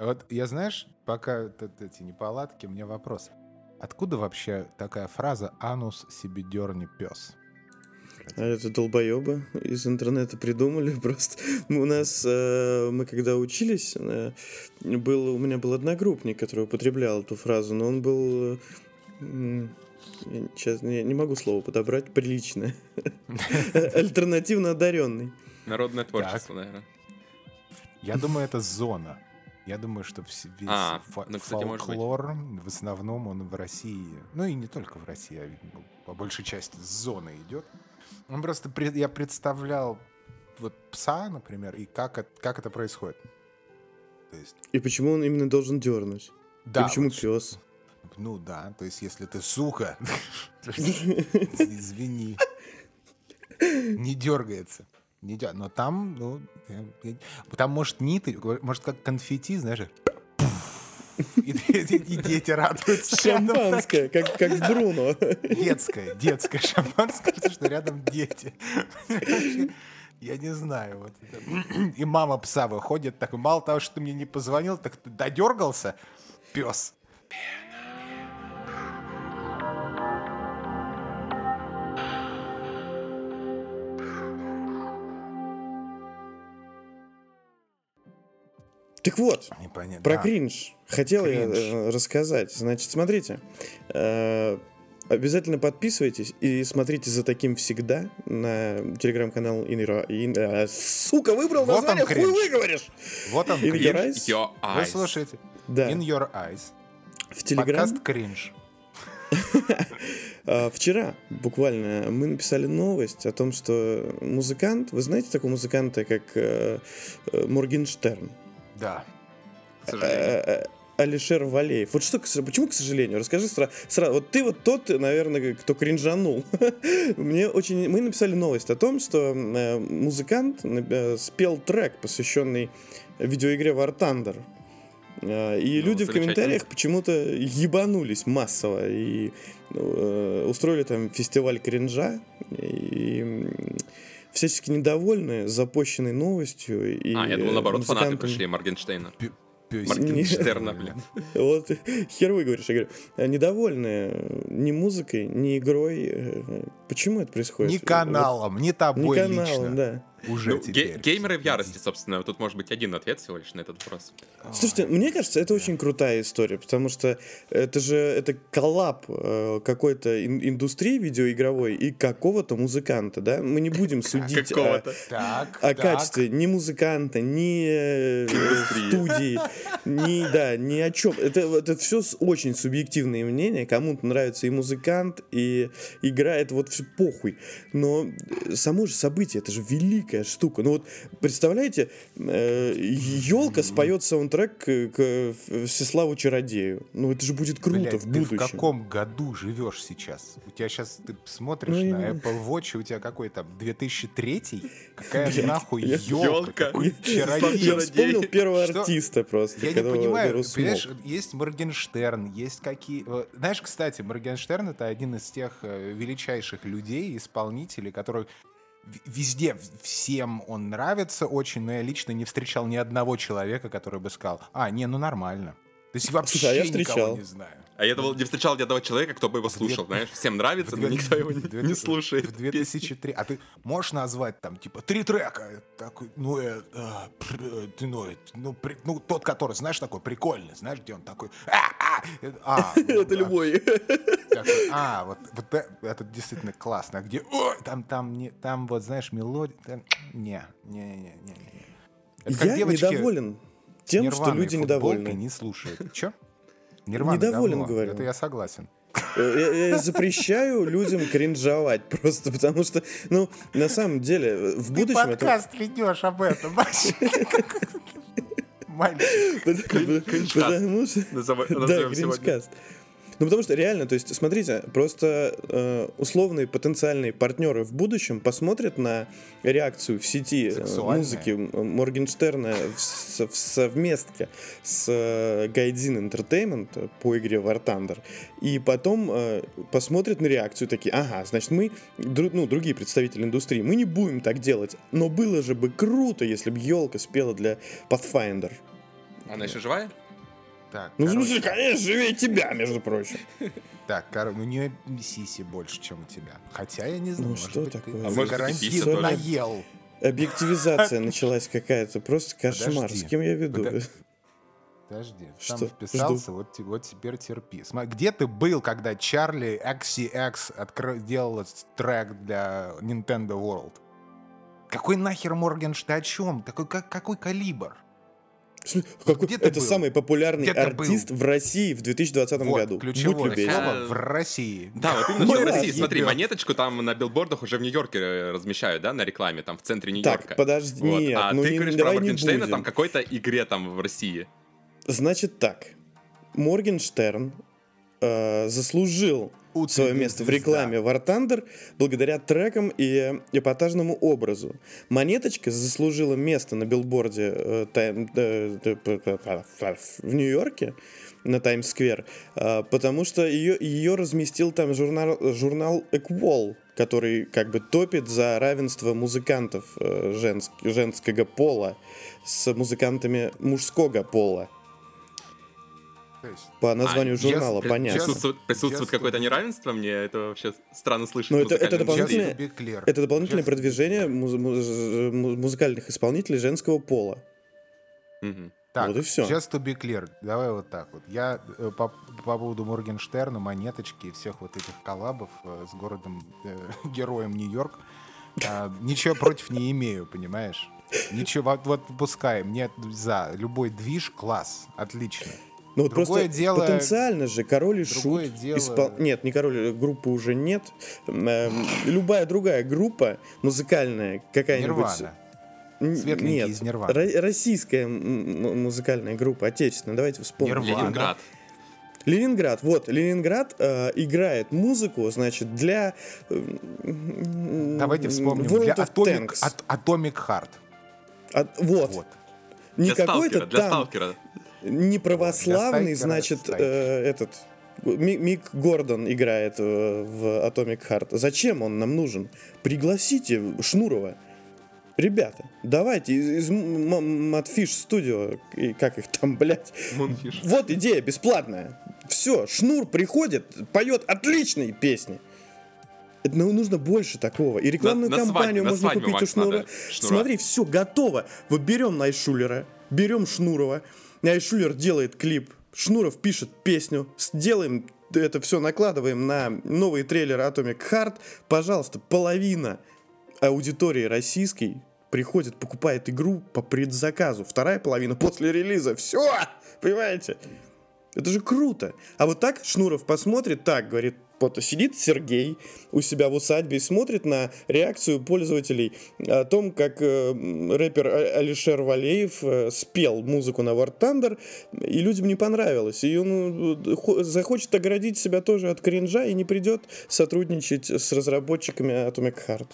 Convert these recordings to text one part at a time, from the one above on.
Вот я, знаешь, пока тут эти неполадки, у меня вопрос. Откуда вообще такая фраза «анус себе дерни пес»? А это долбоебы из интернета придумали просто. У нас, э, мы когда учились, э, был, у меня был одногруппник, который употреблял эту фразу, но он был... Э, я, сейчас я не могу слово подобрать, приличное. Альтернативно одаренный. Народное творчество, наверное. Я думаю, это зона. Я думаю, что весь А, фо- ну, кстати, фолклор в основном он в России, ну и не только в России, а по большей части с зоны идет. Он просто я представлял вот пса, например, и как это, как это происходит. То есть, И почему он именно должен дернуть? да, И почему вот пес? Ну да, то есть если ты сука, извини, не дергается. Не дер- Но там, ну, там может ниты, может как конфетти, знаешь, и, и- и дети радуются. Шампанское, как, как в Бруно. Детское, детское шампанское, потому что рядом дети. Я не знаю. Вот это. И мама пса выходит, так мало того, что ты мне не позвонил, так ты додергался, пес. Так вот, Непонятно. Про Да. кринж. Хотел я Кринж. э, рассказать. Значит, смотрите. э, Обязательно подписывайтесь и смотрите за таким всегда на телеграм-канал Инера. сука, выбрал Вот название, хуй выговоришь. Вот он, In кринж. your eyes? Your Вы eyes. слушаете? Да, In your eyes. в телеграм. Подкаст кринж. А, Вчера буквально мы написали новость о том, что музыкант, вы знаете такого музыканта, как Моргенштерн? Да. К сожалению. Э, э, Алишер Валеев. Вот что, почему, к сожалению? Расскажи сразу. Вот ты вот тот, наверное, кто кринжанул. Мне очень... Мы написали новость о том, что э, музыкант э, спел трек, посвященный видеоигре War Thunder. Э, И Ну, люди в комментариях почему-то ебанулись массово и э, устроили там фестиваль кринжа. И всячески недовольны запущенной новостью. И А, я думал, наоборот, фанаты пришли Моргенштейна. Моргенштерна, блин. Вот хер вы говоришь, я говорю, «А недовольны ни музыкой, ни игрой. э, Почему это происходит? Ни каналом, ни Вот, тобой Ни каналом, лично. да. Уже Ну, теперь. ге- геймеры в ярости, собственно. Тут может быть один ответ всего лишь на этот вопрос. Слушайте, мне кажется, это очень крутая история, потому что это же это коллаб э, какой-то ин- индустрии видеоигровой и какого-то музыканта, да? Мы не будем судить о. Так, о так. качестве ни музыканта, ни э, Индустрии. студии, ни, да, ни о чем. Это, это все очень субъективные мнения. Кому-то нравится и музыкант, и игра, это вот все похуй. Но э, само же событие, это же великая штука. Ну вот, представляете, елка споет саундтрек к, к Всеславу Чародею. Ну это же будет круто Блядь, в ты будущем. в каком году живешь сейчас? У тебя сейчас ты смотришь Ну, на Apple Watch, и у тебя какой там 2003? Какая Блядь, нахуй елка? Чародей? Я вспомнил первого Что? артиста просто. Я не понимаю, понимаешь, есть Моргенштерн, есть какие... э, Знаешь, кстати, Моргенштерн — это один из тех э, величайших людей, исполнителей, которые везде, всем он нравится очень, но я лично не встречал ни одного человека, который бы сказал, а, не, ну нормально. То есть вообще Слушай, а я никого встречал. не знаю. А я думал, не встречал ни одного человека, кто бы его слушал, знаешь. Всем нравится, но никто его не- две- не слушает. В 2003. А ты можешь назвать там, типа, три трека? Такой, ну, э, э, ты, ну, э, ну, при- ну, тот, который, знаешь, такой прикольный, знаешь, где он такой, а, а, а, ну, Это любой. А, вот, вот это действительно классно. Где, ой, там, там, не, там, вот, знаешь, мелодия, не, не, не, не, не. не. Это как Я недоволен тем, что люди недовольны. не слушают. Че? Нирвана Недоволен, говно. говорю. Это я согласен. Э, Я, я запрещаю людям кринжовать просто, потому что, ну, на самом деле, в будущем это... ведешь об этом, Мальчик. Потому что... Назовем Да, кринжкаст. Ну, потому что реально, то есть, смотрите, просто э, условные потенциальные партнеры в будущем посмотрят на реакцию в сети э, Сексуальная. музыки Моргенштерна в, в совместке с э, Гайдзин Entertainment по игре War Thunder, и потом э, посмотрят на реакцию такие, ага, значит, мы, дру- ну, другие представители индустрии, мы не будем так делать, но было же бы круто, если бы елка спела для Pathfinder. Она еще живая? Так, Ну, в короче, смысле, конечно, живее тебя, между прочим. так, кор- ну, у нее сиси больше, чем у тебя. Хотя я не знаю, Ну, что быть, такое? ты А тоже? наел. Объективизация началась какая-то, просто кошмар. Подожди. С кем я веду? Подо- Подожди, Что? вписался, вот, те- вот теперь терпи. Где ты был, когда Чарли XCX делала с- трек для Nintendo World? Какой нахер Моргенш, ты о чем? Какой, как- какой калибр? Смысле, какой- Где Это был? самый популярный Где был? артист в России в 2020 вот, году. Будь ключевое любезен. слово в России. Да, вот именно что в России. Смотри, монеточку там на билбордах уже в Нью-Йорке э, размещают, да, на рекламе, там в центре Нью-Йорка. Так, подожди, Вот. нет, а ну ты не- говоришь про Моргенштейна там какой-то игре там в России. Значит так, Моргенштерн э, заслужил свое место в рекламе War Thunder благодаря трекам и эпатажному образу. Монеточка заслужила место на билборде э, Тайм- э, э, в Нью-Йорке на Таймс-сквер, э, потому что ее, ее разместил там журнал, журнал Эквол, который как бы топит за равенство музыкантов женск- женского пола с музыкантами мужского пола. По названию А, журнала, если- понятно. Присутствует, присутствует Just какое-то неравенство, мне это вообще странно слышать. Ну, в это- это дополнительное- just. Это дополнительное Just- продвижение муз- муз- му- музыкальных исполнителей женского пола. Мгм. Так, Вот и всё. just to be clear, давай вот так вот. Я э, по, по поводу Моргенштерна, Монеточки и всех вот этих коллабов э, с городом э, героем Нью-Йорк а, ничего против не имею, понимаешь? Ничего, вот, вот пускай, мне за любой движ класс, отлично. Ну вот Другое просто дело- потенциально же король и другое шут дело- испол- Нет, не король, э, группы уже нет. Эм, любая другая группа музыкальная, какая-нибудь... Нирвана. Светленький Нет, из Нирваны. ро- российская музыкальная группа, отечественная, давайте вспомним. Нирвана. Ленинград. Ленинград, вот, Ленинград э, играет музыку, значит, для... э, Давайте вспомним. World Для of Atomic, Tanks. At- Atomic Heart. От- вот, Вот. не Для какой-то сталкера, для там сталкера. Не православный, Для стайкера значит, э, этот Ми- Мик Гордон играет в Atomic Heart. Зачем он нам нужен? Пригласите Шнурова. Ребята, давайте из, Матфиш студио, как их там, блядь. Мунфиш. Вот идея бесплатная. Все, Шнур приходит, поет отличные песни. Это, ну, нужно больше такого. И рекламную На- на кампанию свадьбе- можно свадьбе, купить у Макс, Шнура. надо Шнура. Смотри, все готово. Вот берем Найшулера, берем Шнурова. Найшулер делает клип. Шнуров пишет песню. Сделаем это все, накладываем на новый трейлер Atomic Heart. Пожалуйста, половина аудитории российской приходит, покупает игру по предзаказу. Вторая половина после релиза. Все! Понимаете? Это же круто. А вот так Шнуров посмотрит, так, говорит, вот сидит Сергей у себя в усадьбе и смотрит на реакцию пользователей о том, как э, рэпер А- Алишер Валеев э, спел музыку на War Thunder, и людям не понравилось. И он э, хо- захочет оградить себя тоже от кринжа и не придет сотрудничать с разработчиками Atomic Heart.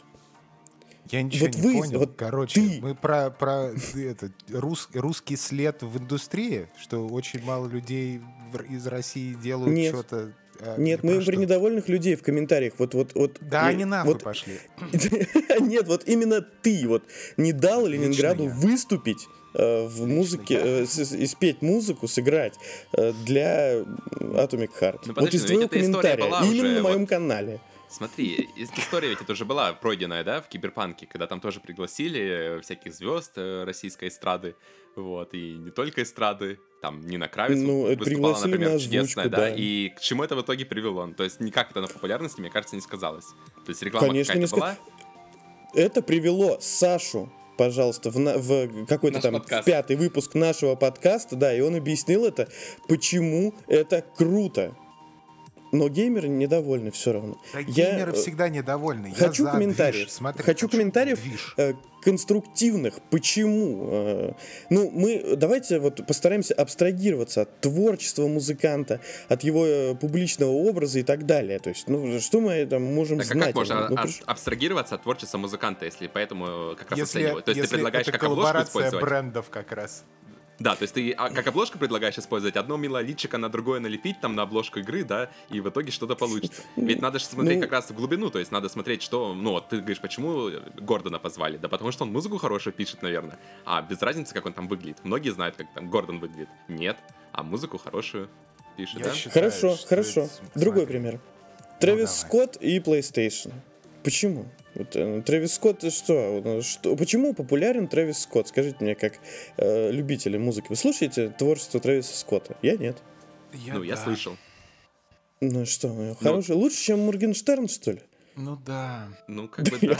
Я ничего Вот не вы, понял. вот Короче, ты. мы про, про это, рус- русский след в индустрии, что очень мало людей в- из России делают Нет. что-то. а, Нет, мы про им про недовольных людей в комментариях. Вот, вот, вот. Да, э, они нахуй вот пошли. Нет, вот именно ты вот не дал Ленинграду я. выступить э, в музыке, я. э, и спеть музыку, сыграть э, для Atomic Heart. Ну, вот подожди, из но твоего комментария, именно на моем вот. канале. Смотри, история ведь это уже была пройденная, да, в Киберпанке, когда там тоже пригласили э, всяких звезд э, российской эстрады, вот, и не только эстрады, там Нина Кравец Ну, это выступала, например, на озвучку, чудесная, да, да. и к чему это в итоге привело? То есть никак это на популярности, мне кажется, не сказалось. То есть реклама Конечно, не какая-то была, Это привело Сашу пожалуйста, в, на- в какой-то Наш там подкаст. в пятый выпуск нашего подкаста, да, и он объяснил это, почему это круто. Но геймеры недовольны все равно. Да Я, геймеры э, всегда недовольны. Я хочу за комментариев. движ. Смотри, Хочу комментариев. Движ. э, конструктивных. Почему? Э, Ну, мы давайте вот постараемся абстрагироваться от творчества музыканта, от его публичного образа и так далее. То есть, ну, что мы там можем Так а знать? как можно Ну, приш- абстрагироваться от творчества музыканта, если поэтому как раз Если, оценивают? То есть ты если предлагаешь это как обложку коллаборация использовать? брендов как раз. Да, то есть ты а, как обложку предлагаешь использовать одно милое личико на другое налепить там на обложку игры, да, и в итоге что-то получится. Ведь надо же смотреть Ну- как раз в глубину, то есть надо смотреть, что, ну, вот ты говоришь, почему Гордона позвали? Да потому что он музыку хорошую пишет, наверное. А без разницы, как он там выглядит. Многие знают, как там Гордон выглядит. Нет, а музыку хорошую пишет, Я да? считаю, Хорошо, хорошо. это- Другой смотри. пример. Трэвис давай. Скотт и PlayStation. Почему? Вот, э, Трэвис Скотт что? Э, что? Почему популярен Трэвис Скотт? Скажите мне, как э, любители музыки. Вы слушаете творчество Трэвиса Скотта? Я нет. Ну, я да. слышал. Ну что, э, хороший, лучше, чем Моргенштерн, что ли? Ну да. Ну, как бы, да.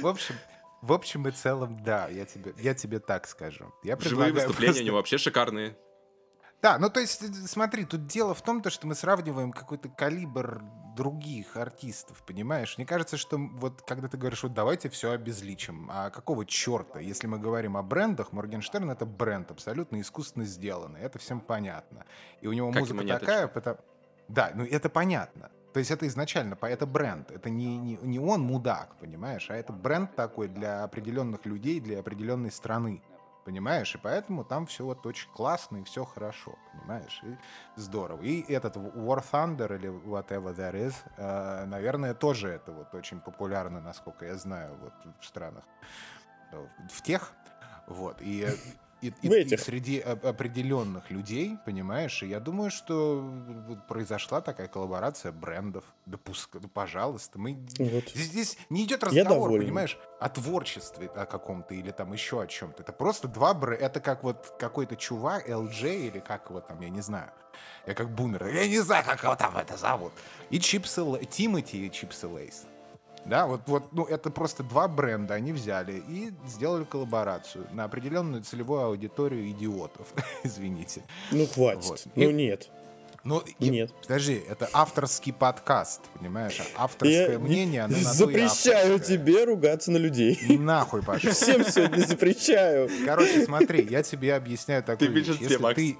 В общем, в общем и целом, да, я тебе, я тебе так скажу. Я Живые выступления у просто- него вообще шикарные. Да, ну то есть, э, смотри, тут дело в том, то, что мы сравниваем какой-то калибр других артистов, понимаешь? Мне кажется, что вот когда ты говоришь, вот давайте все обезличим, а какого черта? Если мы говорим о брендах, Моргенштерн это бренд, абсолютно искусственно сделанный, это всем понятно. И у него Как музыка такая, потому... Да, ну это понятно. То есть это изначально, это бренд. Это не, не, не он мудак, понимаешь, а это бренд такой для определенных людей, для определенной страны. Понимаешь? И поэтому там все вот очень классно и все хорошо, понимаешь? И здорово. И этот War Thunder или whatever that is, э, наверное, тоже это вот очень популярно, насколько я знаю, вот в странах, э, в тех, вот. И, и, и- и среди оп- определенных людей, понимаешь, и я думаю, что произошла такая коллаборация брендов. Да пускай, да пожалуйста, мы Вот. Здесь, здесь не идет разговор, понимаешь, о творчестве о каком-то или там еще о чем-то. Это просто два бр... Это как вот какой-то чувак, LJ или как его там, я не знаю. Я как бумер. Я не знаю, как его там это зовут. И Чипсы, Тимати и Чипсы Lay's. Да, вот, вот, ну, это просто два бренда они взяли и сделали коллаборацию на определенную целевую аудиторию идиотов. Извините. Ну хватит. Вот. Ну И- нет. Ну, и- Нет. Подожди, это авторский подкаст, понимаешь? А Авторское Я мнение, оно на то и запрещаю тебе ругаться на людей. Нахуй пошел. Всем сегодня запрещаю. Короче, смотри, я тебе объясняю такую в вещь. Если Макс. ты,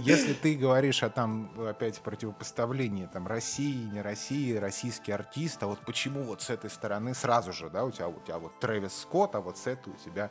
если ты говоришь о там опять противопоставлении там России, не России, российский артист, а вот почему вот с этой стороны сразу же, да, у тебя, у тебя вот Трэвис Скотт, а вот с этой у тебя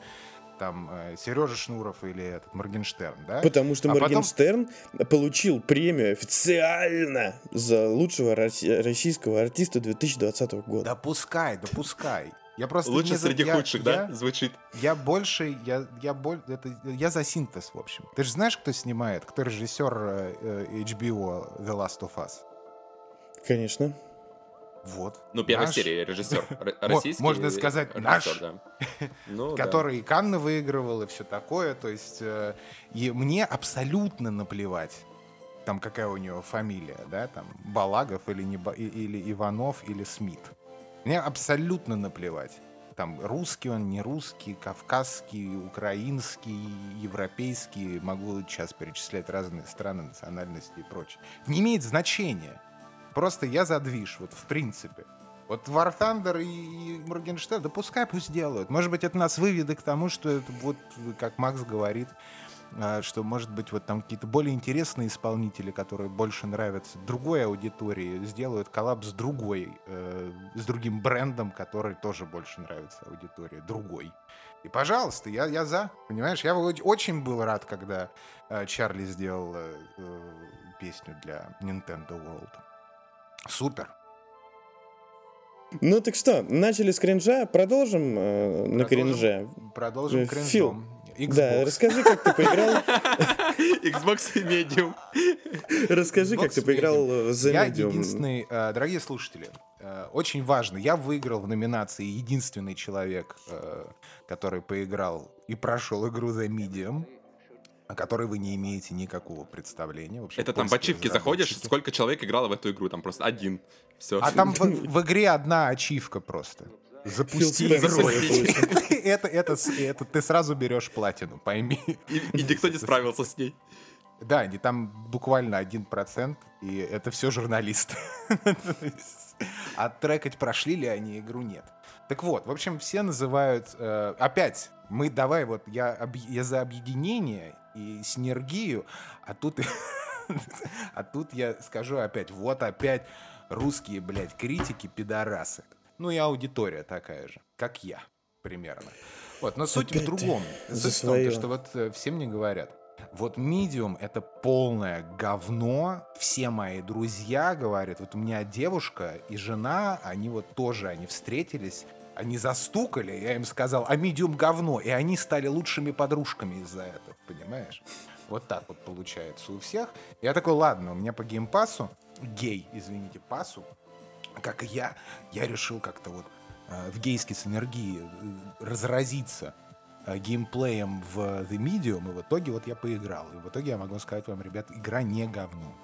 там Сережа Шнуров или этот Моргенштерн, да? Потому что А потом- Моргенштерн получил премию официально за лучшего российского артиста 2020 года. Да пускай, да пускай. Я просто Лучше не среди я- худших, я- да, звучит? Я больше, я, я, боль, это, я за синтез, в общем. Ты же знаешь, кто снимает, кто режиссер э, э, HBO The Last of Us? Конечно. Вот. Ну, первой Наш, серии режиссер. Российский можно сказать, наш. да. Ну, да. Который и Канны выигрывал, и все такое. То есть э, и мне абсолютно наплевать, там какая у него фамилия, да, там Балагов или, не, или Иванов или Смит. Мне абсолютно наплевать. Там русский он, не русский, кавказский, украинский, европейский. Могу сейчас перечислять разные страны, национальности и прочее. Не имеет значения. Просто я задвиж, вот в принципе. Вот War Thunder и, и Моргенштерн, да пускай пусть делают. Может быть, это нас выведет к тому, что это вот, как Макс говорит, а, что, может быть, вот там какие-то более интересные исполнители, которые больше нравятся другой аудитории, сделают коллаб с другой, э, с другим брендом, который тоже больше нравится аудитории, другой. И, пожалуйста, я, я за. Понимаешь, я очень был рад, когда э, Чарли сделал э, э, песню для Nintendo World. Супер. Ну так что, начали с кринжа, продолжим э, на Продолжим- кринже. Продолжим Э, кринжом. Фил, Xbox. Да, расскажи, как ты поиграл. Xbox Medium. Расскажи, как ты поиграл Medium. в The Я Medium. единственный, э, дорогие слушатели, э, очень важно, я выиграл в номинации единственный человек, который поиграл и прошел игру The Medium, о которой вы не имеете никакого представления. В общем, Это там в польские ачивки заходишь, сколько человек играло в эту игру? Там просто один. Все. А там в, в игре одна ачивка просто. Запусти игру. Это, это, это ты сразу берешь платину, пойми. И, и никто не справился с ней. Да, они там буквально один процент, и это все журналисты. А трекать прошли ли они игру, нет. Так вот, в общем, все называют... э, опять, мы давай, вот я, объ- я за объединение и синергию, а тут... А тут я скажу опять, вот опять русские, блядь, критики, пидорасы. Ну и аудитория такая же, как я, примерно. В Вот, но суть в Опять другом. ты Суть в том, что вот э, все мне говорят, вот Medium — это полное говно. Все мои друзья говорят, вот у меня девушка и жена, они вот тоже, они встретились, они застукали, я им сказал, а Medium говно, и они стали лучшими подружками из-за этого, понимаешь? Вот так вот получается у всех. Я такой, ладно, у меня по геймпасу, гей, извините, пасу, как и я, я решил как-то вот э, в гейской синергии э, разразиться э, геймплеем в The Medium, и в итоге вот я поиграл. И в итоге я могу сказать вам, ребят, игра не говно.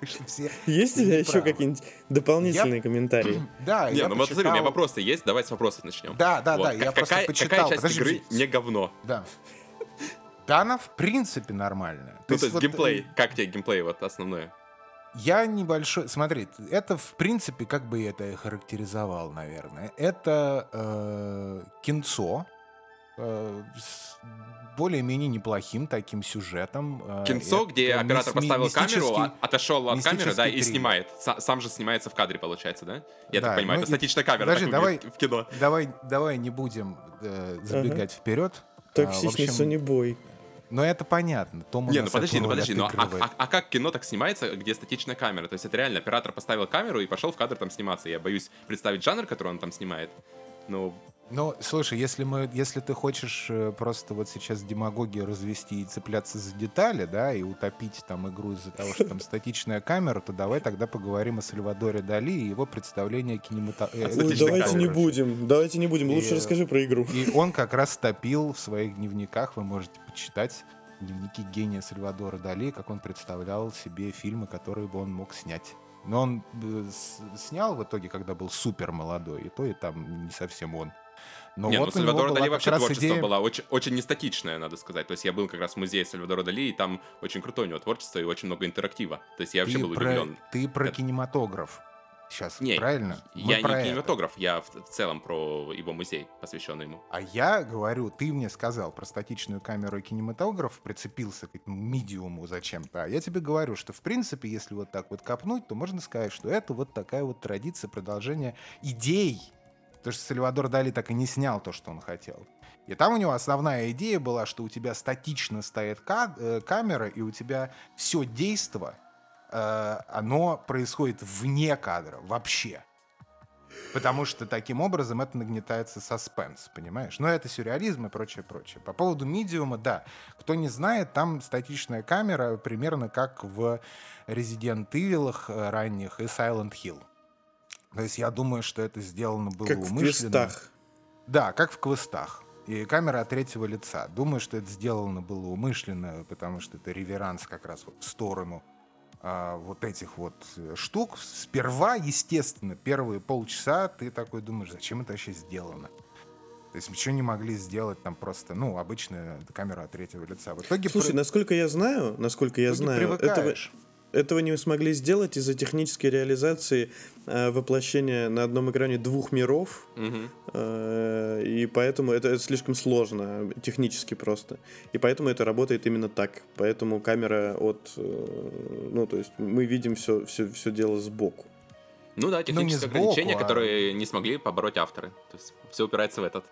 Так что все... Есть у тебя еще какие-нибудь дополнительные комментарии? Да, Не, я ну вот смотри, у меня вопросы есть, давай с вопросов начнем. Да, да, да, я просто какая, почитал. какая часть игры не говно? Да. Да, она в принципе нормальная. Ну, то есть геймплей, э, как тебе геймплей вот основное? Я небольшой... Смотри, это, в принципе, как бы я это и характеризовал, наверное. Это э, кинцо с более-менее неплохим таким сюжетом. э, Кинцо, это где оператор поставил камеру, а- отошел от камеры, да, и снимает. Са- Сам же снимается в кадре, получается, да? Я Да, так понимаю, ну это статичная камера, Подожди, так давай- в кино. Давай, давай не будем э, забегать вперед. А, в Токсичный общем, Сонибой. Но это понятно. Том Не, ну подожди, ну подожди, ну а, а- а как кино так снимается, где статичная камера? То есть это реально оператор поставил камеру и пошел в кадр там сниматься. Я боюсь представить жанр, который он там снимает. Ну, Ну, слушай, если мы, если ты хочешь э, просто вот сейчас демагогию развести и цепляться за детали, да, и утопить там игру из-за того, что там статичная камера, то давай тогда поговорим о Сальвадоре Дали и его представлении кинематографии. Ой, Ой, статичной давайте не камеры. будем, давайте не будем. Лучше И- расскажи про игру. И он как раз топил в своих дневниках, вы можете почитать дневники гения Сальвадора Дали, как он представлял себе фильмы, которые бы он мог снять. Но он э, снял в итоге, когда был супер молодой, и то, и там не совсем он. Но не, вот ну у Сальвадора Дали вообще творчество идея- было очень, очень нестатичное, надо сказать. То есть я был как раз в музее Сальвадора Дали, и там очень крутое у него творчество и очень много интерактива. То есть я вообще ты был про, удивлен. Ты про Это- кинематограф. Сейчас, Не, правильно? Мы Я не про это. кинематограф, я в, в целом про его музей, посвященный ему. А я говорю, ты мне сказал про статичную камеру и кинематограф, прицепился к этому медиуму зачем-то. А я тебе говорю, что в принципе, если вот так вот копнуть, то можно сказать, что это вот такая вот традиция продолжения идей. Потому что Сальвадор Дали так и не снял то, что он хотел. И там у него основная идея была, что у тебя статично стоит э, камера, и у тебя все действо, э, оно происходит вне кадра вообще. Потому что таким образом это нагнетается саспенс, понимаешь? Но это сюрреализм и прочее, прочее. По поводу медиума, да. Кто не знает, там статичная камера примерно как в Resident Evil ранних и Silent Hill. То есть я думаю, что это сделано было Как в умышленно. квестах. Да, как в квестах. И камера от третьего лица. Думаю, что это сделано было умышленно, потому что это реверанс как раз вот в сторону а, вот этих вот э, штук. Сперва, естественно, первые полчаса ты такой думаешь, зачем это вообще сделано? То есть ничего не могли сделать там просто, ну, обычная камера от третьего лица. В итоге, Слушай, при- насколько я знаю, насколько я в знаю, этого. Этого не смогли сделать из-за технической реализации э, воплощения на одном экране двух миров, Мгм. э, и поэтому это, это слишком сложно технически просто. И поэтому это работает именно так. Поэтому камера от, э, ну то есть мы видим все, все, все дело сбоку. Ну да, технические сбоку, ограничения, а- которые не смогли побороть авторы. То есть все упирается в этот.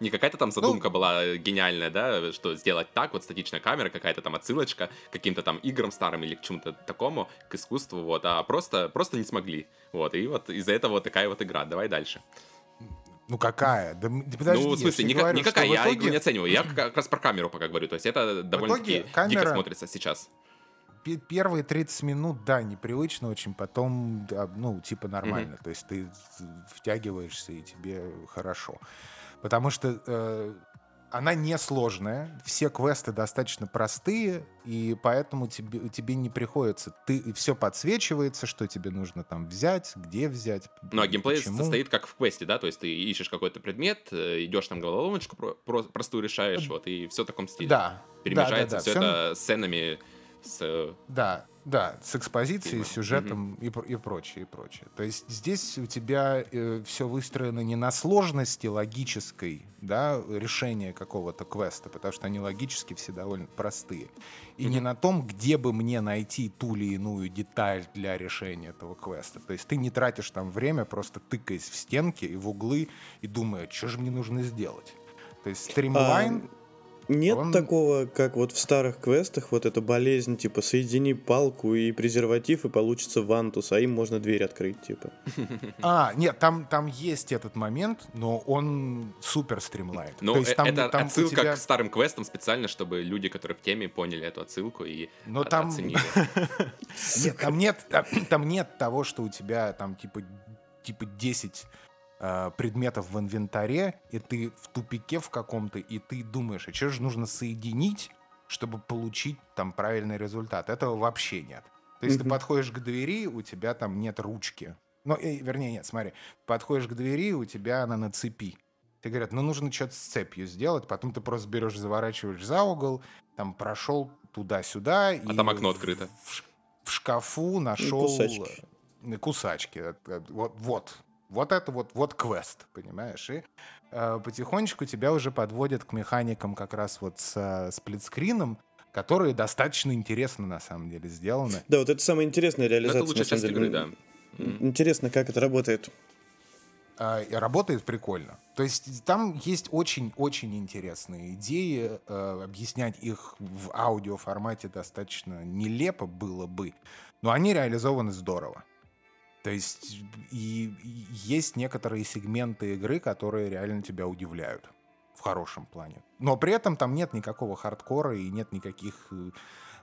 Не какая-то там задумка была гениальная, да, что сделать так, вот статичная камера, какая-то там отсылочка к каким-то там играм старым или к чему-то такому, к искусству, вот, а просто, просто не смогли. Вот, и вот из-за этого вот такая вот игра. Давай дальше. Ну какая? Да, подожди, ну, в я смысле, же ника- говорю, никакая, я итоге игру не оцениваю. Я как раз про камеру пока говорю. То есть это довольно-таки дико камера- смотрится сейчас. Пе- Первые 30 минут, да, непривычно очень, потом, да, ну, типа нормально. То есть ты втягиваешься, и тебе хорошо. Потому что э, она несложная, все квесты достаточно простые, и поэтому тебе, тебе не приходится. Ты все подсвечивается, что тебе нужно там взять, где взять. Ну, а геймплей почему. состоит как в квесте, да, то есть ты ищешь какой-то предмет, э, идешь там головоломочку про- про- простую решаешь, вот, и все в таком стиле. Да. Перемежается да, да, да, все всё это сценами с... э, Да, да, с экспозицией, Фильма. сюжетом и, пр- и прочее, и прочее. То есть здесь у тебя все выстроено не на сложности логической, да, решения какого-то квеста, потому что они логически все довольно простые. И не на том, где бы мне найти ту или иную деталь для решения этого квеста. То есть ты не тратишь там время, просто тыкаясь в стенки и в углы и думая, что же мне нужно сделать. То есть стримлайн... Нет Он- такого, как вот в старых квестах, вот эта болезнь, типа, соедини палку и презерватив, и получится вантус, а им можно дверь открыть, типа. А, нет, там, там есть этот момент, но он супер стримлайн. Ну, То есть э, там, это там отсылка тебя- к старым квестам специально, чтобы люди, которые в теме, поняли эту отсылку и Но о- там- оценили. Нет, там нет, там, там нет того, что у тебя там типа, типа 10 э, предметов в инвентаре, и ты в тупике в каком-то, и ты думаешь, а что же нужно соединить, чтобы получить там правильный результат. Этого вообще нет. То есть ты Мгм. подходишь к двери, у тебя там нет ручки. Ну, э, вернее, нет, смотри. Подходишь к двери, у тебя она на цепи. Тебе говорят, ну нужно что-то с цепью сделать, потом ты просто берешь, заворачиваешь за угол, там прошел туда-сюда. А там окно открыто. В, в шкафу нашел кусачки. э, кусачки. Э, э, Вот, вот, вот это вот, вот квест, понимаешь? И э, потихонечку тебя уже подводят к механикам как раз вот с э, сплитскрином, которые достаточно интересно на самом деле сделаны. Да, вот это самая интересная реализация. Это лучшая часть деле. игры, да. Интересно, как это работает. А, работает прикольно. То есть там есть очень-очень интересные идеи. э, объяснять их в аудиоформате достаточно нелепо было бы, но они реализованы здорово. То есть и, и есть некоторые сегменты игры, которые реально тебя удивляют в хорошем плане. Но при этом там нет никакого хардкора и нет никаких э,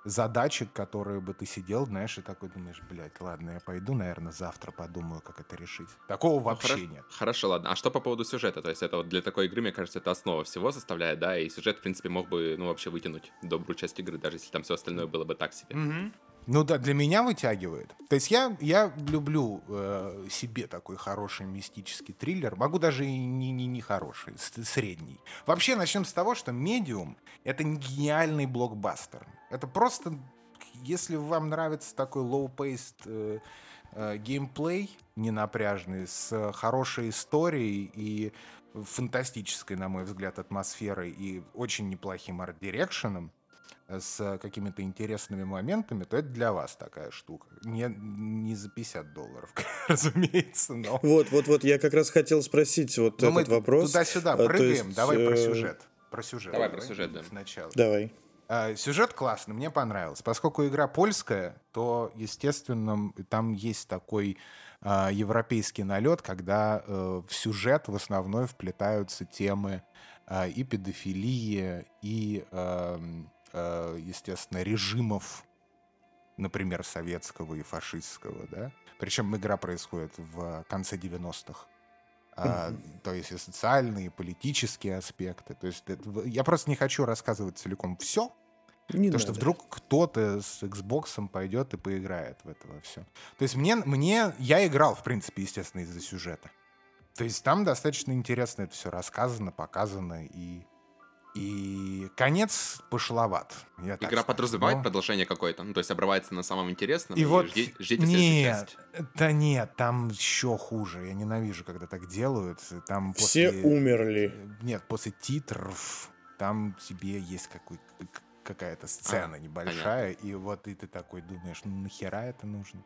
задачек, которые бы ты сидел, знаешь, и такой думаешь, блядь, ладно, я пойду, наверное, завтра подумаю, как это решить. Такого Ну, вообще хоро- нет. Хорошо, ладно. А что по поводу сюжета? То есть это вот для такой игры, мне кажется, это основа всего составляет, да, и сюжет, в принципе, мог бы, ну, вообще вытянуть добрую часть игры, даже если там все остальное было бы так себе. Ну да, для меня вытягивает. То есть я, я люблю э, себе такой хороший мистический триллер. Могу даже и не, не, не хороший, средний. Вообще начнем с того, что «Медиум» — это не гениальный блокбастер. Это просто, если вам нравится такой low-paced э, э, геймплей, ненапряжный, с хорошей историей и фантастической, на мой взгляд, атмосферой и очень неплохим арт-дирекшеном, с какими-то интересными моментами, то это для вас такая штука. Не, не за 50 долларов, разумеется, но... Вот, вот, вот, я как раз хотел спросить вот но мы этот вопрос. туда-сюда А, прыгаем. есть, Давай про э, сюжет. Про сюжет. Давай про сюжет, да. Сначала. Давай. А, Сюжет классный, мне понравился. Поскольку игра польская, то, естественно, там есть такой а, европейский налет, когда э, в сюжет в основной вплетаются темы а, и педофилии, и, естественно, режимов, например, советского и фашистского, да. Причем игра происходит в конце 90-х. А, то есть и социальные, и политические аспекты. То есть это- я просто не хочу рассказывать целиком все, Не потому что вдруг кто-то с Xbox пойдет и поиграет в это все. То есть мне, мне, я играл, в принципе, естественно, из-за сюжета. То есть там достаточно интересно это все рассказано, показано, и, и конец пошловат. я Игра скажу. подразумевает Но- продолжение какое-то, ну, то есть обрывается на самом интересном, и, И вот жди- ждите нет, да нет, там еще хуже. Я ненавижу, когда так делают. Там Все после... умерли. Нет, после титров там тебе есть какой, какая-то сцена А, небольшая, и вот и ты такой думаешь, ну нахера это нужно?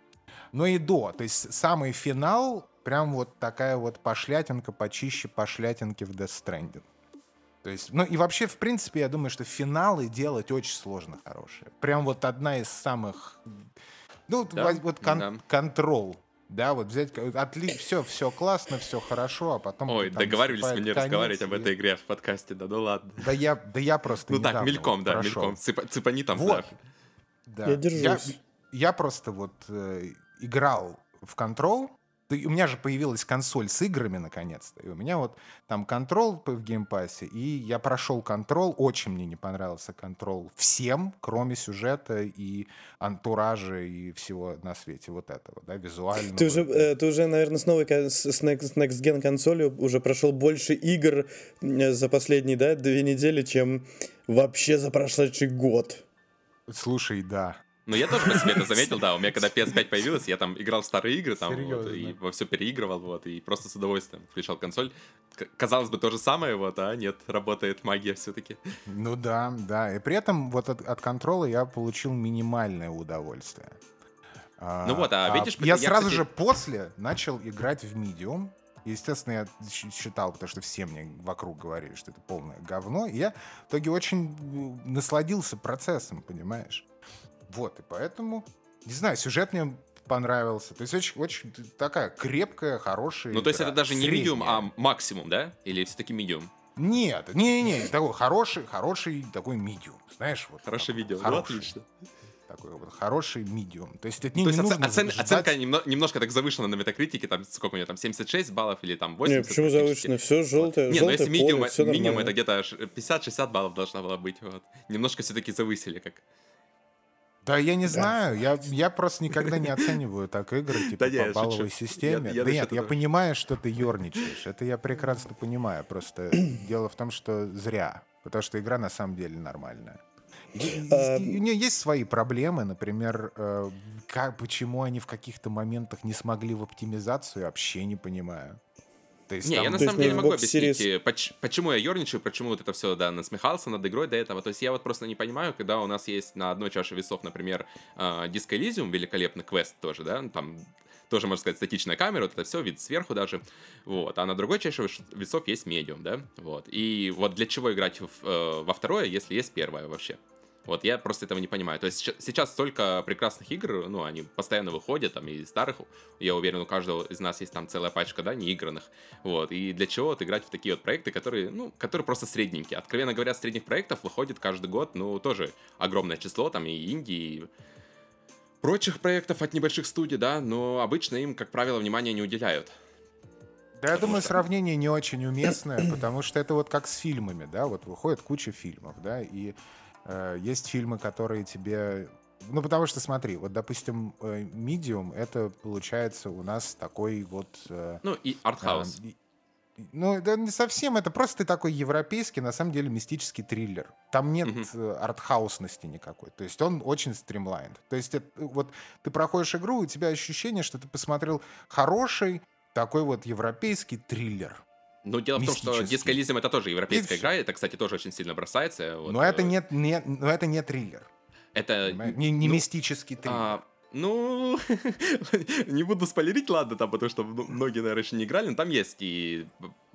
Но и до, то есть самый финал, прям вот такая вот пошлятинка почище пошлятинки в Death Stranding. То есть, ну и вообще, в принципе, я думаю, что финалы делать очень сложно хорошие. Прям вот одна из самых... Ну, вот Да, вот кон- да. Control. Да, вот взять, отли... все, все классно, все хорошо, а потом... Ой, там договаривались мы не разговаривать об и- этой игре в подкасте, да ну ладно. Да я, да я просто Ну так, мельком, вот да, прошел. мельком. Цыпа- Цыпани там, Вот. Да. Я держусь. Я, просто вот э, играл в Control. Ты- У меня же появилась консоль с играми наконец-то. И у меня вот там Control в Game Pass е. И я прошел Control. Очень мне не понравился Control всем, кроме сюжета и антуража и всего на свете вот этого, да, визуального. Ты уже, э, ты уже, наверное, с новой с Next, Next Gen консолью уже прошел больше игр э, за последние, да, две недели, чем вообще за прошедший год. Слушай, да. Ну, я тоже по себе это заметил, да. У меня когда PS5 появилась, я там играл в старые игры, там, вот, и во все переигрывал, вот, и просто с удовольствием включал консоль. К- казалось бы, то же самое, вот, а нет, работает магия все-таки. Ну да, да. И при этом вот от, от контрола я получил минимальное удовольствие. А, Ну вот, а видишь, я, я, сразу кстати- же после начал играть в Medium, Естественно, я считал, потому что все мне вокруг говорили, что это полное говно. И я в итоге очень насладился процессом, понимаешь? Вот, и поэтому, не знаю, сюжет мне понравился. То есть очень, очень такая крепкая, хорошая Ну, то есть игра. это даже не Средняя. медиум, а максимум, да? Или все-таки медиум? Нет, не-не, такой хороший, хороший такой медиум, знаешь? Вот Хорошее такой, видео. Ну, Хороший, отлично. такой вот хороший медиум. То есть это не, То есть не оце- нужно оцен- ждать- оценка немно- немножко так завышена на метакритике, там сколько у нее там, 76 баллов или там 80? Не, почему завышено? Все желтое, Не, ну желтое если медиум, нормально. это где-то аж 50-60 баллов должна была быть. Вот. Немножко все-таки завысили как. Да я не знаю, я, я просто никогда не оцениваю так игры, типа Да по балловой системе. Я- я да нет, я понимаю, что ты ерничаешь. Это я прекрасно понимаю. Просто дело в том, что зря. Потому что игра на самом деле нормальная. А, У нее есть свои проблемы, например, э, как, почему они в каких-то моментах не смогли в оптимизацию, вообще не понимаю. То есть Не, там- я на самом деле могу объяснить, э, поч- почему я ерничаю, почему вот это все, да, насмехался над игрой до этого. То есть я вот просто не понимаю, когда у нас есть на одной чаше весов, например, э, Disco Elysium, великолепный квест тоже, да, ну, там тоже, можно сказать, статичная камера, вот это все, вид сверху даже, вот, а на другой чаше весов есть медиум, да, вот, и вот для чего играть в, э, во второе, если есть первое вообще? Вот я просто этого не понимаю. То есть сейчас столько прекрасных игр, ну, они постоянно выходят, там, и старых, я уверен, у каждого из нас есть там целая пачка, да, неигранных. Вот, и для чего вот играть в такие вот проекты, которые, ну, которые просто средненькие. Откровенно говоря, средних проектов выходит каждый год, ну, тоже огромное число, там, и инди, и прочих проектов от небольших студий, да, но обычно им, как правило, внимания не уделяют. Да, я думаю, сравнение не очень уместное, потому что это вот как с фильмами, да, вот выходит куча фильмов, да, и есть фильмы, которые тебе... Ну, потому что, смотри, вот, допустим, э, Medium, это, получается, у нас такой вот... э, Ну, и артхаус. ну, да не совсем, это просто такой европейский, на самом деле, мистический триллер. Там нет э, артхаусности никакой. То есть он очень стримлайн. То есть это, э, вот ты проходишь игру, у тебя ощущение, что ты посмотрел хороший такой вот европейский триллер. Ну, дело в том, что Elysium это тоже европейская И игра, это, кстати, тоже очень сильно бросается. вот, но это э, не, не, но это не триллер. Это понимаешь? Не, не ну, мистический триллер. А, ну, не буду спойлерить, ладно, там, потому что многие, наверное, еще не играли, но там есть и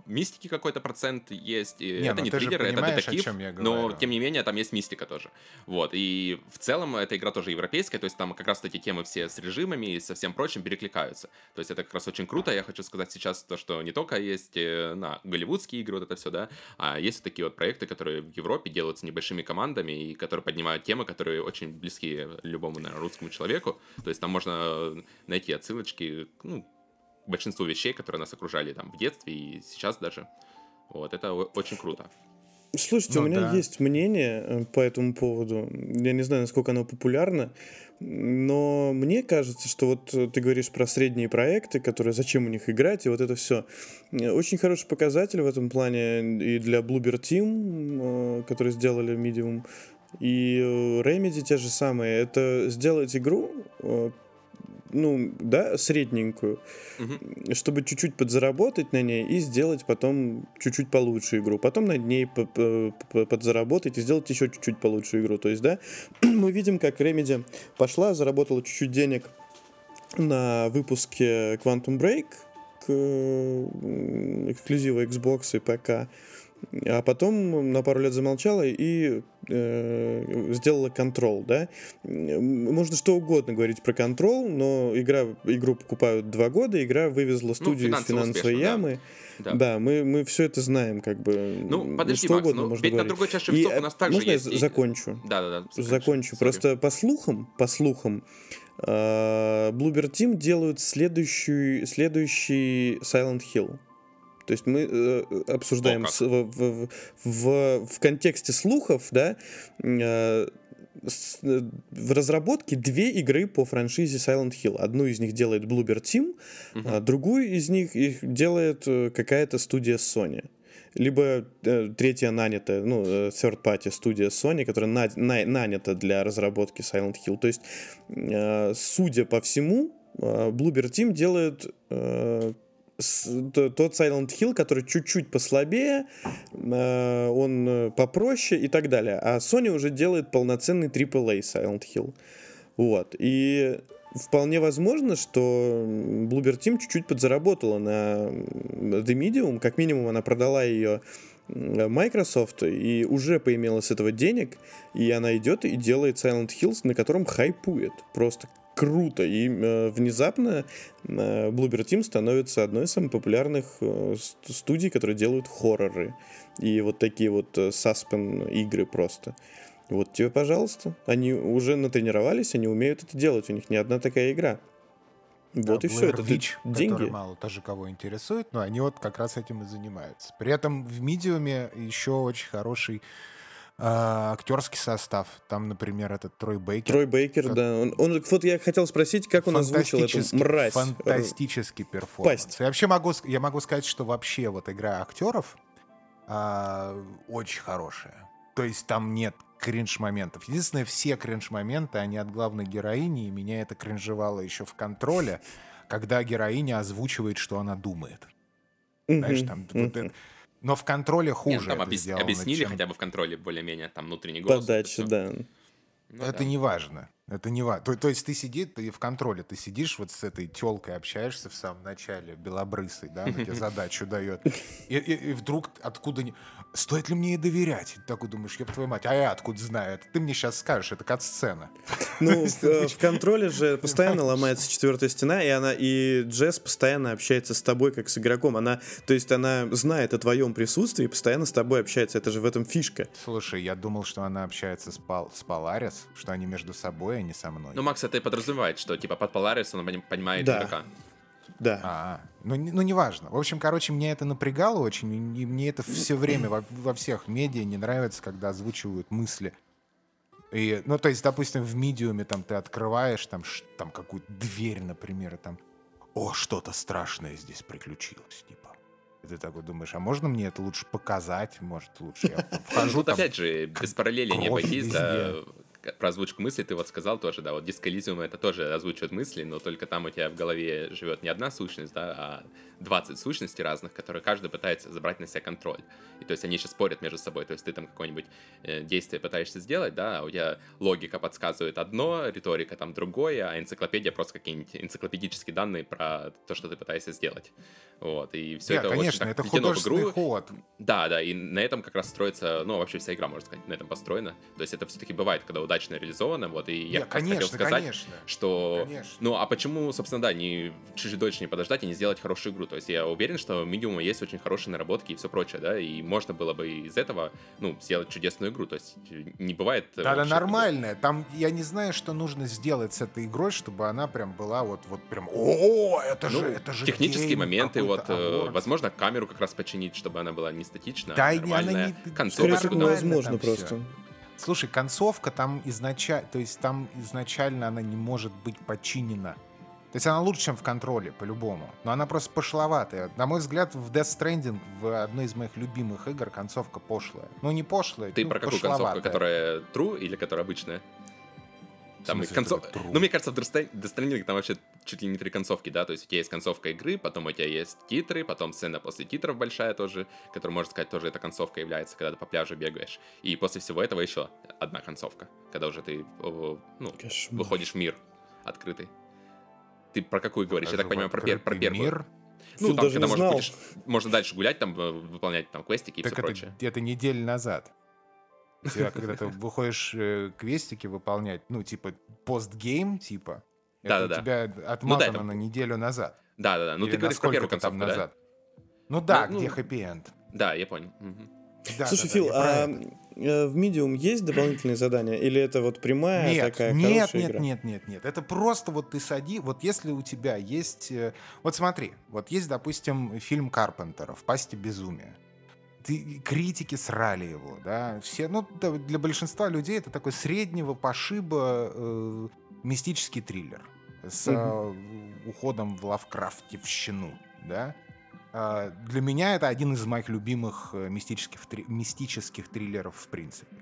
мистики какой-то процент есть, и Не, это ну не триллер, это детектив, но, тем не менее, там есть мистика тоже. Вот, и в целом эта игра тоже европейская, то есть там как раз эти темы все с режимами и со всем прочим перекликаются. То есть это как раз очень круто, я хочу сказать сейчас то, что не только есть э, на голливудские игры, вот это все, да, а есть вот такие вот проекты, которые в Европе делаются небольшими командами и которые поднимают темы, которые очень близки любому, наверное, русскому человеку. То есть там можно найти отсылочки, ну, большинству вещей, которые нас окружали там в детстве и сейчас даже. Вот, это очень круто. Слушайте, Ну у меня да. есть мнение э, по этому поводу. Я не знаю, насколько оно популярно, но мне кажется, что вот э, ты говоришь про средние проекты, которые зачем у них играть, и вот это все. Очень хороший показатель в этом плане и для Bluebird Team, э, которые сделали Medium, и э, Remedy те же самые. Это сделать игру, э, ну, да, средненькую, Мгм. чтобы чуть-чуть подзаработать на ней и сделать потом чуть-чуть получше игру. Потом над ней по- по- по- подзаработать и сделать еще чуть-чуть получше игру. То есть, да, мы видим, как Remedy пошла, заработала чуть-чуть денег на выпуске Quantum Break к эксклюзива Xbox и ПК. А потом на пару лет замолчала и э, сделала Control, да. Можно что угодно говорить про Control, но игра, игру покупают два года, игра вывезла студию из Ну, финансово финансовой успешно, да. ямы. Да. Да, мы, мы все это знаем, как бы. Ну, подожди, что Макс, угодно ну, можно ведь на говорить. другой чаше И, весов э, у нас также можно я есть и- закончу? Да-да-да. Закончу. Sorry. Просто по слухам, по слухам, э, Bluebird Team делают следующий, следующий Silent Hill. То есть мы э, обсуждаем с- в, в, в, в контексте слухов, да, э, с- э, в разработке две игры по франшизе Silent Hill. Одну из них делает Bluebird Team, Мгм. а другую из них их делает э, какая-то студия Sony. Либо э, третья нанятая, ну, э, third party студия Sony, которая на- на- нанята для разработки Silent Hill. То есть, э, судя по всему, э, Bluebird Team делает э, тот Silent Hill, который чуть-чуть послабее, э, он э, попроще и так далее. А Sony уже делает полноценный AAA Silent Hill. Вот. И вполне возможно, что Bloober Team чуть-чуть подзаработала на The Medium. Как минимум она продала ее Microsoft и уже поимела с этого денег, и она идет и делает Silent Hills, на котором хайпует. Просто круто. И э, внезапно э, Bloober Team становится одной из самых популярных э, студий, которые делают хорроры. И вот такие вот э, саспен игры просто. Вот тебе, пожалуйста. Они уже натренировались, они умеют это делать. У них не одна такая игра. Вот да, и все, это Witch, деньги. мало тоже кого интересует, но они вот как раз этим и занимаются. При этом в медиуме еще очень хороший э, актерский состав. Там, например, этот Трой Бейкер. Трой Бейкер, Как- да. Он, он- вот я хотел спросить, как он озвучил эту мразь. Фантастический перформанс. пасть. Я вообще могу, я могу сказать, что вообще вот игра актеров а, очень хорошая. То есть там нет кринж-моментов. Единственное, все кринж-моменты, они от главной героини, и меня это кринжевало еще в контроле, когда героиня озвучивает, что она думает. Знаешь, там вот это- Но в контроле хуже ну, там это объяс- сделано, объяснили чем- хотя бы в контроле более-менее, там внутренний голос. Подача, да. Ну это да. не важно. Это не важно. То, то есть ты сидишь, ты в контроле, ты сидишь вот с этой телкой, общаешься в самом начале, белобрысой, да, она тебе задачу дает. И, и- и вдруг откуда... не- Стоит ли мне ей доверять? Ты такой думаешь, ёб твою мать, а я откуда знаю? Это ты мне сейчас скажешь, это кат-сцена. Ну, в, э, в контроле же постоянно ломается четвертая стена, и она и Джесс постоянно общается с тобой как с игроком. Она, то есть она знает о твоем присутствии и постоянно с тобой общается. Это же в этом фишка. Слушай, я думал, что она общается с, Пал, с Паларис, что они между собой, не со мной. Ну, Макс это и подразумевает, что типа под Polaris он пони- понимает Да. игрока. Да. А, ну, не- ну неважно. В общем, короче, мне это напрягало очень, и мне это все время во, во всех медиа не нравится, когда озвучивают мысли. И, ну, то есть, допустим, в медиуме там ты открываешь там, ш- там какую-то дверь, например, и там, о, что-то страшное здесь приключилось, типа. И ты такой думаешь, а можно мне это лучше показать? Может, лучше я вхожу Тут там... опять же, без параллели не обойтись, да, про озвучку мыслей ты вот сказал тоже, да, вот Elysium это тоже озвучивает мысли, но только там у тебя в голове живет не одна сущность, да, а 20 сущностей разных, которые каждый пытается забрать на себя контроль. И то есть они еще спорят между собой, то есть ты там какое-нибудь э, действие пытаешься сделать, да, а у тебя логика подсказывает одно, риторика там другое, а энциклопедия просто какие-нибудь энциклопедические данные про то, что ты пытаешься сделать. Вот, и все Не, это очень конечно, так это в художественный игру. ход. Да, да, и на этом как раз строится, ну, вообще вся игра, можно сказать, на этом построена. То есть это все-таки бывает, когда удачно реализовано, вот, и я раз конечно, хотел сказать, конечно. что... Конечно. Ну, а почему, собственно, да, не чуть дольше не подождать и не сделать хорошую игру? То есть я уверен, что у Medium есть очень хорошие наработки и все прочее, да, и можно было бы из этого, ну, сделать чудесную игру. То есть не бывает... э, Да, да, нормальная. Там я не знаю, что нужно сделать с этой игрой, чтобы она прям была вот, вот прям. О, это Ну, же, это же технические гейм моменты, вот, какой-то, э, возможно, камеру как раз починить, чтобы она была не статична, Да, а и она нормальная. не- Концовочку, невозможно там всё. Слушай, концовка там изначально, то есть там изначально она не может быть починена. То есть она лучше, чем в контроле, по-любому. Но она просто пошловатая. На мой взгляд, в Death Stranding, в одной из моих любимых игр, концовка пошлая. Ну, не пошлая, Ты ну, про какую концовку, которая true или которая обычная? Там и концов... Ну, мне кажется, в Stranding там вообще чуть ли не три концовки, да, то есть у тебя есть концовка игры, потом у тебя есть титры, потом сцена после титров большая тоже, которая, можно сказать, тоже эта концовка является, когда ты по пляжу бегаешь. И после всего этого еще одна концовка, когда уже ты, ну, Кошмар. выходишь в мир открытый. Ты про какую говоришь? Я так понимаю, про, пер- про первую. мир. Ну, Фил там, даже когда знал. путеше- можно дальше гулять, там, э, выполнять там квестики и Так все это прочее. где-то неделю назад. У тебя, когда ты выходишь э, квестики выполнять, ну, типа, постгейм, типа, это у тебя отмотано там- на неделю назад. Да-да-да, ну Или ты говоришь про первую концовку, да? назад. Ну да, Ну, где ну, хэппи-энд. Да, я понял. Да, Слушай, да, да, Фил, про а э, в Medium есть дополнительные задания? Или это вот прямая Нет, такая нет, хорошая нет, игра? нет, нет, нет. Это просто вот ты сади, вот если у тебя есть... э, Вот смотри, вот есть, допустим, фильм Карпентера «В пасти безумия». Ты, критики срали его, да, все, ну, для большинства людей это такой среднего пошиба э, мистический триллер с э, уходом в лавкрафтевщину, да. А, Для меня это один из моих любимых э, мистических, три- мистических триллеров в принципе.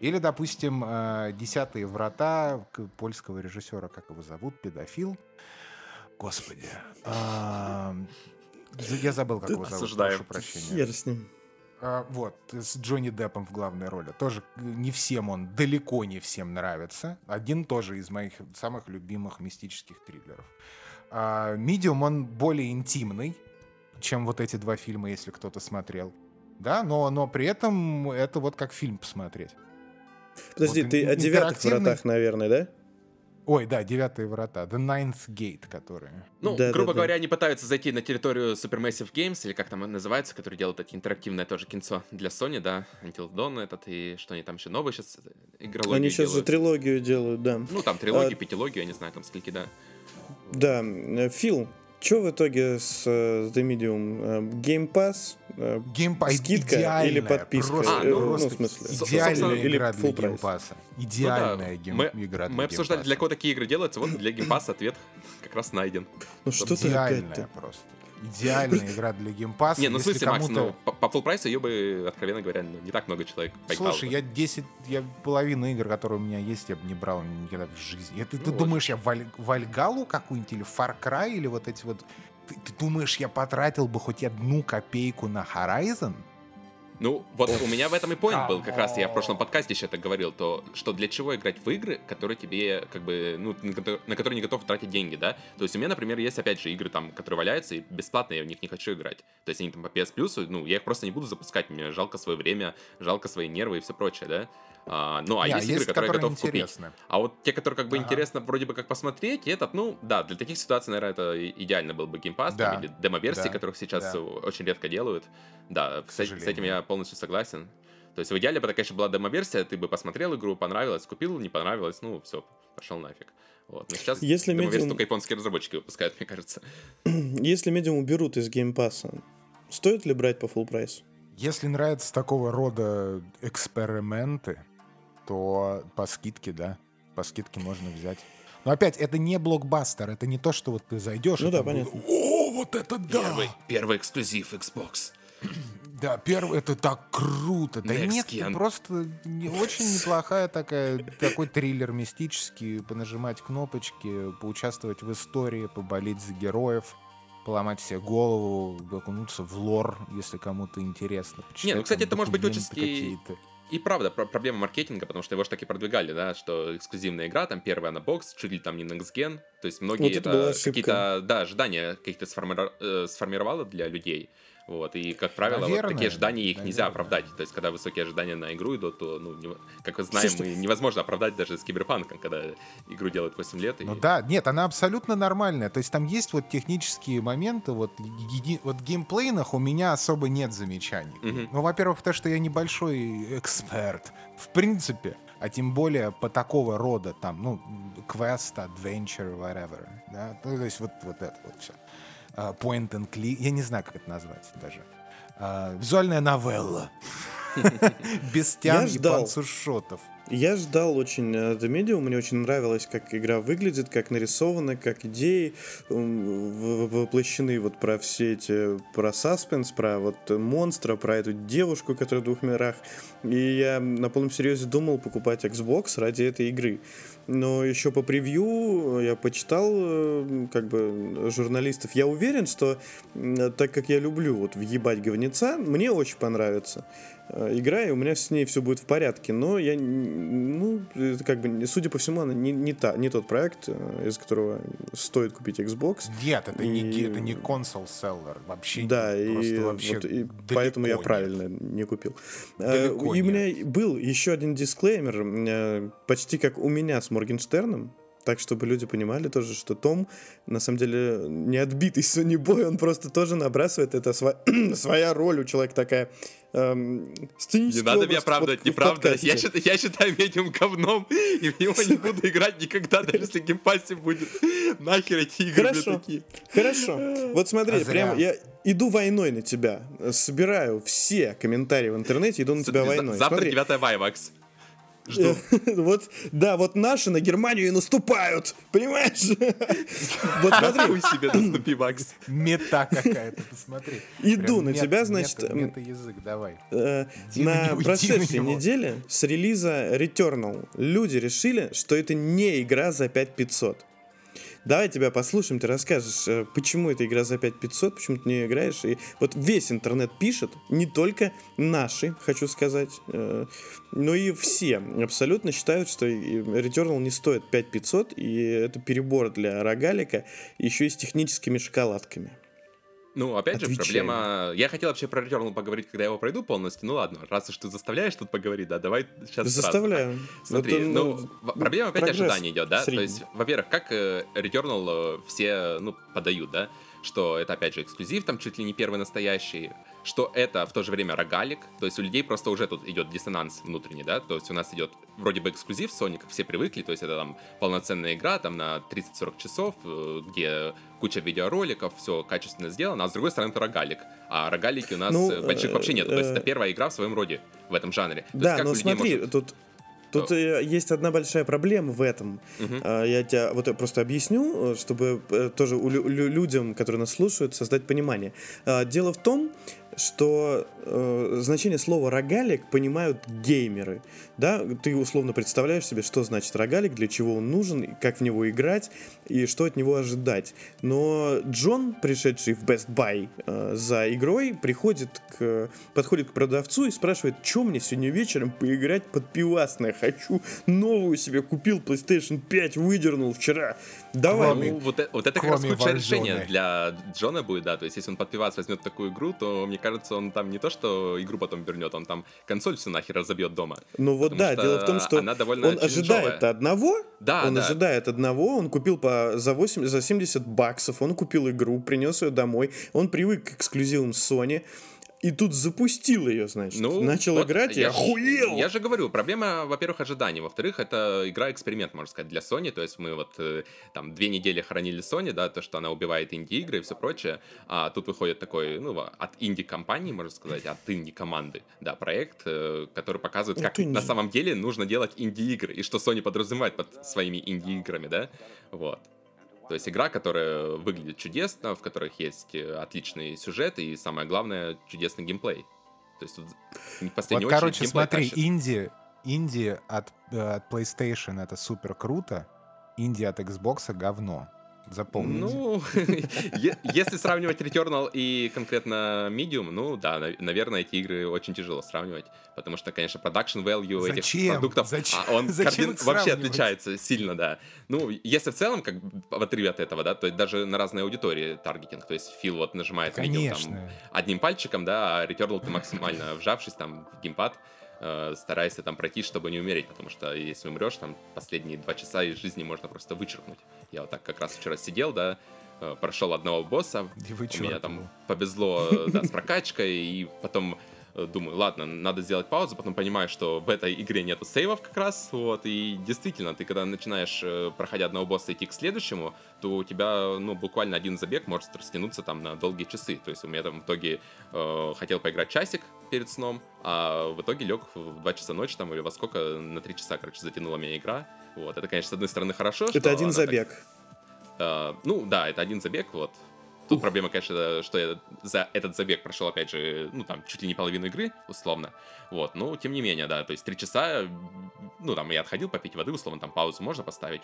Или, допустим, э, «Десятые врата» польского режиссера, как его зовут, педофил. Господи. за- Я забыл, как его зовут, прошу прощения. Хер с ним. А, вот, с Джонни Деппом в главной роли. Тоже не всем он, далеко не всем нравится. Один тоже из моих самых любимых мистических триллеров. Медиум, он более интимный, чем вот эти два фильма, если кто-то смотрел. Да, но, но при этом это вот как фильм посмотреть. Подожди, вот, ты о девятых вратах, наверное, да? Ой, да, девятые врата. The Ninth Gate, которые. Ну, да, грубо да, говоря, да. они пытаются зайти на территорию Supermassive Games, или как там называется, который делают эти интерактивное тоже кинцо для Sony, да, Until Dawn этот, и что они там еще новые сейчас э, игрологию Они сейчас делают. же трилогию делают, да. Ну, там трилогию, а... пятилогию, я не знаю, там скольки, да. Да, э, Фил, что в итоге с uh, The Medium? Uh, Game Pass? Uh, Game Pass скидка или подписка? Просто, а, ну, ну, в смысле. Идеальная или игра для Game Pass. Идеальная ну, да. гейм, мы, игра для Мы обсуждали, для кого такие игры делаются, вот для Game Pass ответ как раз найден. Ну что ты Идеальная просто идеальная игра для Game Pass а. Не, ну в смысле, Макс, ну, по, по full price у ее бы, откровенно говоря, ну, не так много человек поиграл. Слушай, я 10, я половину игр, которые у меня есть, я бы не брал никогда в жизни. Ты, ну, ты вот. думаешь, я Валь, Вальгаллу какую-нибудь или Far Cry или вот эти вот... Ты, ты думаешь, я потратил бы хоть одну копейку на Horizon? Ну, вот у меня в этом и point был, как раз я в прошлом подкасте еще так говорил, то, что для чего играть в игры, которые тебе, как бы, ну, на которые не готов тратить деньги, да? То есть у меня, например, есть, опять же, игры там, которые валяются, и бесплатно я в них не хочу играть. То есть они там по PS Plus, ну, я их просто не буду запускать, мне жалко свое время, жалко свои нервы и все прочее, да? А, ну, а yeah, есть, есть игры, которые, которые готов интересны. купить. А вот те, которые как бы ага. интересно вроде бы как посмотреть, этот, ну, да, для таких ситуаций, наверное, это идеально был бы Game Pass, да. там, или демо-версии, да. которых сейчас да. очень редко делают. Да, с, с этим я полностью согласен. То есть в идеале бы, конечно, была демо-версия, ты бы посмотрел игру, понравилось, купил, не понравилось, ну, все, пошел нафиг. Вот. Но сейчас Если демо-версию только японские разработчики выпускают, мне кажется. Если Medium уберут из Game Pass а, стоит ли брать по full price? Если нравятся такого рода эксперименты, то по скидке, да, по скидке можно взять. Но опять, это не блокбастер, это не то, что вот ты зайдешь ну, и да, понятно. О, вот это да! Первый, первый эксклюзив Xbox. Да, первый, это так круто. Да Next нет, gen. просто не, очень неплохая такая, такой триллер мистический, понажимать кнопочки, поучаствовать в истории, поболеть за героев поломать себе голову, окунуться в лор, если кому-то интересно. Не, ну, кстати, это может быть очень и правда, про проблема маркетинга, потому что его же так и продвигали, да, что эксклюзивная игра, там первая на бокс, чуть ли там не Next Gen, то есть многие вот это, это какие-то, да, ожидания каких-то сформи... э, сформировало для людей, вот, и, как правило, наверное, вот такие ожидания их наверное. нельзя оправдать. То есть, когда высокие ожидания на игру идут, то, ну, не, как мы знаем, Слушай, мы, невозможно оправдать даже с киберпанком, когда игру делают 8 лет. И... Ну да, нет, она абсолютно нормальная. То есть, там есть вот технические моменты, вот, еди... вот геймплейных у меня особо нет замечаний. Угу. Ну, во-первых, то, что я небольшой эксперт, в принципе, а тем более по такого рода, там, ну, квест, adventure, whatever, да, то есть вот, вот это вот все. А, point and click, я не знаю, как это назвать даже. А, визуальная новелла. Без тян и панцушотов. Я ждал очень The Medium, мне очень нравилось, как игра выглядит, как нарисована, как идеи воплощены вот про все эти, про саспенс, про вот монстра, про эту девушку, которая в двух мирах. И я на полном серьезе думал покупать Xbox ради этой игры. Но еще по превью я почитал э, как бы журналистов. Я уверен, что так как я люблю вот въебать говнеца, мне очень понравится. Э, игра, и у меня с ней все будет в порядке. Но я, ну, это как бы, судя по всему, она не, не, та, не тот проект, э, из которого стоит купить Xbox. Нет, это, и... не, это не seller. Вообще Да, и, вообще вот, и поэтому я правильно не купил. Э, далеко и у меня был еще один дисклеймер, почти как у меня с Моргенштерном так, чтобы люди понимали тоже, что Том, на самом деле, не отбитый Boy, он просто тоже набрасывает, это сво- своя роль у человека такая. Эм, не надо меня оправдывать, неправда. Я, я считаю Medium говном, и в него не буду играть никогда, даже если Game Pass е будет. Нахер эти игры Хорошо, такие. хорошо. Вот смотри, а прямо я иду войной на тебя, собираю все комментарии в интернете, иду на тебя войной. Завтра 9 мая, Макс. Жду. вот, да, вот наши на Германию и наступают, понимаешь? вот смотри. себе наступи, Макс. Мета какая-то, посмотри. Иду на тебя, значит... Мета язык, давай. Э, на прошедшей неделе с релиза Returnal люди решили, что это не игра за 5500. Давай тебя послушаем, ты расскажешь, э, почему эта игра за 5500, почему ты не играешь. И вот весь интернет пишет, не только наши, хочу сказать, э, но и все абсолютно считают, что Returnal не стоит 5500, и это перебор для рогалика, еще и с техническими шоколадками. Ну, опять Отвечаем. же, проблема... Я хотел вообще про Returnal поговорить, когда я его пройду полностью. Ну ладно, раз уж ты заставляешь тут поговорить, да, давай сейчас Заставляю. Сразу. Смотри, это, ну, ну, проблема опять ожидания идет, да? Средний. То есть, во-первых, как э, Returnal э, все, ну, подают, да? Что это, опять же, эксклюзив, там чуть ли не первый настоящий что это в то же время рогалик, то есть у людей просто уже тут идет диссонанс внутренний, да, то есть у нас идет вроде бы эксклюзив Sony, как все привыкли, то есть это там полноценная игра, там на 30-40 часов, э, где куча видеороликов, все качественно сделано, а с другой стороны это рогалик, а рогалики у нас ну, э, больших вообще нет, то есть это э, первая игра в своем роде в этом жанре. То да, но смотри, может... тут Тут э, есть одна большая проблема в этом. Угу. Я тебе вот просто объясню, чтобы тоже у людям, которые нас слушают, создать понимание. Дело в том, что э, значение слова рогалик понимают геймеры. Да? Ты условно представляешь себе, что значит рогалик, для чего он нужен, как в него играть и что от него ожидать. Но Джон, пришедший в Best Buy э, за игрой, приходит к, подходит к продавцу и спрашивает, что мне сегодня вечером поиграть под пивасное. Хочу новую себе купил PlayStation 5, выдернул вчера. Давай. Кроме, ну, вот, вот это как раз худшее решение для Джона будет, да. То есть, если он под пивас возьмет такую игру, то мне кажется, он там не то, что игру потом вернет, он там консоль все нахер разобьет дома. Ну вот да, дело в том, что она довольно он ожидает одного, да, он да. ожидает одного, он купил по, за, 8, за 70 баксов, он купил игру, принес ее домой, он привык к эксклюзивам Sony, и тут запустил ее, значит. Ну, Начал вот играть я, и охуел. Я же говорю, проблема, во-первых, ожиданий. Во-вторых, это игра-эксперимент, можно сказать, для Sony. То есть мы вот э, там две недели хранили Sony, да, то, что она убивает инди-игры и все прочее. А тут выходит такой, ну, от инди-компании, можно сказать, от инди-команды, да, проект, э, который показывает, как на самом деле нужно делать инди-игры. И что Sony подразумевает под своими инди-играми, да. Вот. То есть игра, которая выглядит чудесно, в которых есть э, отличный сюжет и, самое главное, чудесный геймплей. То есть тут в последнюю вот, короче, смотри, инди, инди от, э, от PlayStation это супер круто, инди от Xbox говно. Запомните. Ну, если сравнивать Returnal и конкретно Medium, ну да, наверное, эти игры очень тяжело сравнивать, потому что, конечно, production value этих продуктов? А он вообще отличается сильно, да. Ну, если в целом, как в отрыве от этого, да, то есть даже на разные аудитории таргетинг, то есть Фил вот нажимает видео там одним пальчиком, да, а Returnal ты максимально вжавшись там в геймпад, э, старайся там пройти, чтобы не умереть, потому что если умрешь, там последние два часа из жизни можно просто вычеркнуть. Я вот так как раз вчера сидел, да, э, прошел одного босса, у меня там повезло да, с прокачкой, и потом Э, думаю, ладно, надо сделать паузу, потом понимаю, что в этой игре нету сейвов как раз, вот, и действительно, ты когда начинаешь, э, проходя одного босса, идти к следующему, то у тебя, ну, буквально один забег может растянуться там на долгие часы, то есть у меня там в итоге э, хотел поиграть часик перед сном, а в итоге лег в 2 часа ночи там или во сколько, на 3 часа, короче, затянула меня игра, вот, это, конечно, с одной стороны хорошо, Это один забег. Так, э, ну, да, это один забег, вот, Тут проблема, конечно, что я за этот забег прошел, опять же, ну, там, чуть ли не половину игры, условно. Вот, но, тем не менее, да, то есть три часа, ну, там, я отходил попить воды, условно, там, паузу можно поставить.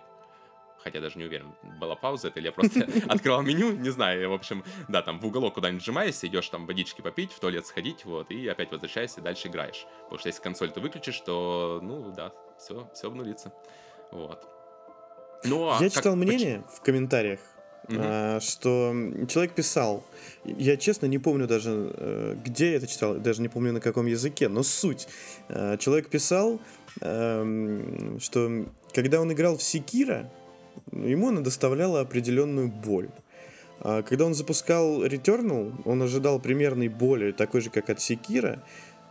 Хотя даже не уверен, была пауза это или я просто открывал меню, не знаю, в общем, да, там в уголок куда-нибудь сжимаешься, идешь там водички попить, в туалет сходить, вот, и опять возвращаешься, и дальше играешь. Потому что если консоль ты выключишь, то, ну, да, все, все обнулится. Вот. Ну, а я читал мнение в комментариях mm-hmm. что человек писал, я честно не помню даже, э, где я это читал, даже не помню на каком языке, но суть. А, человек писал, эм, что когда он играл в Секира, ему она доставляла определенную боль. А когда он запускал Returnal, он ожидал примерной боли, такой же, как от Секира,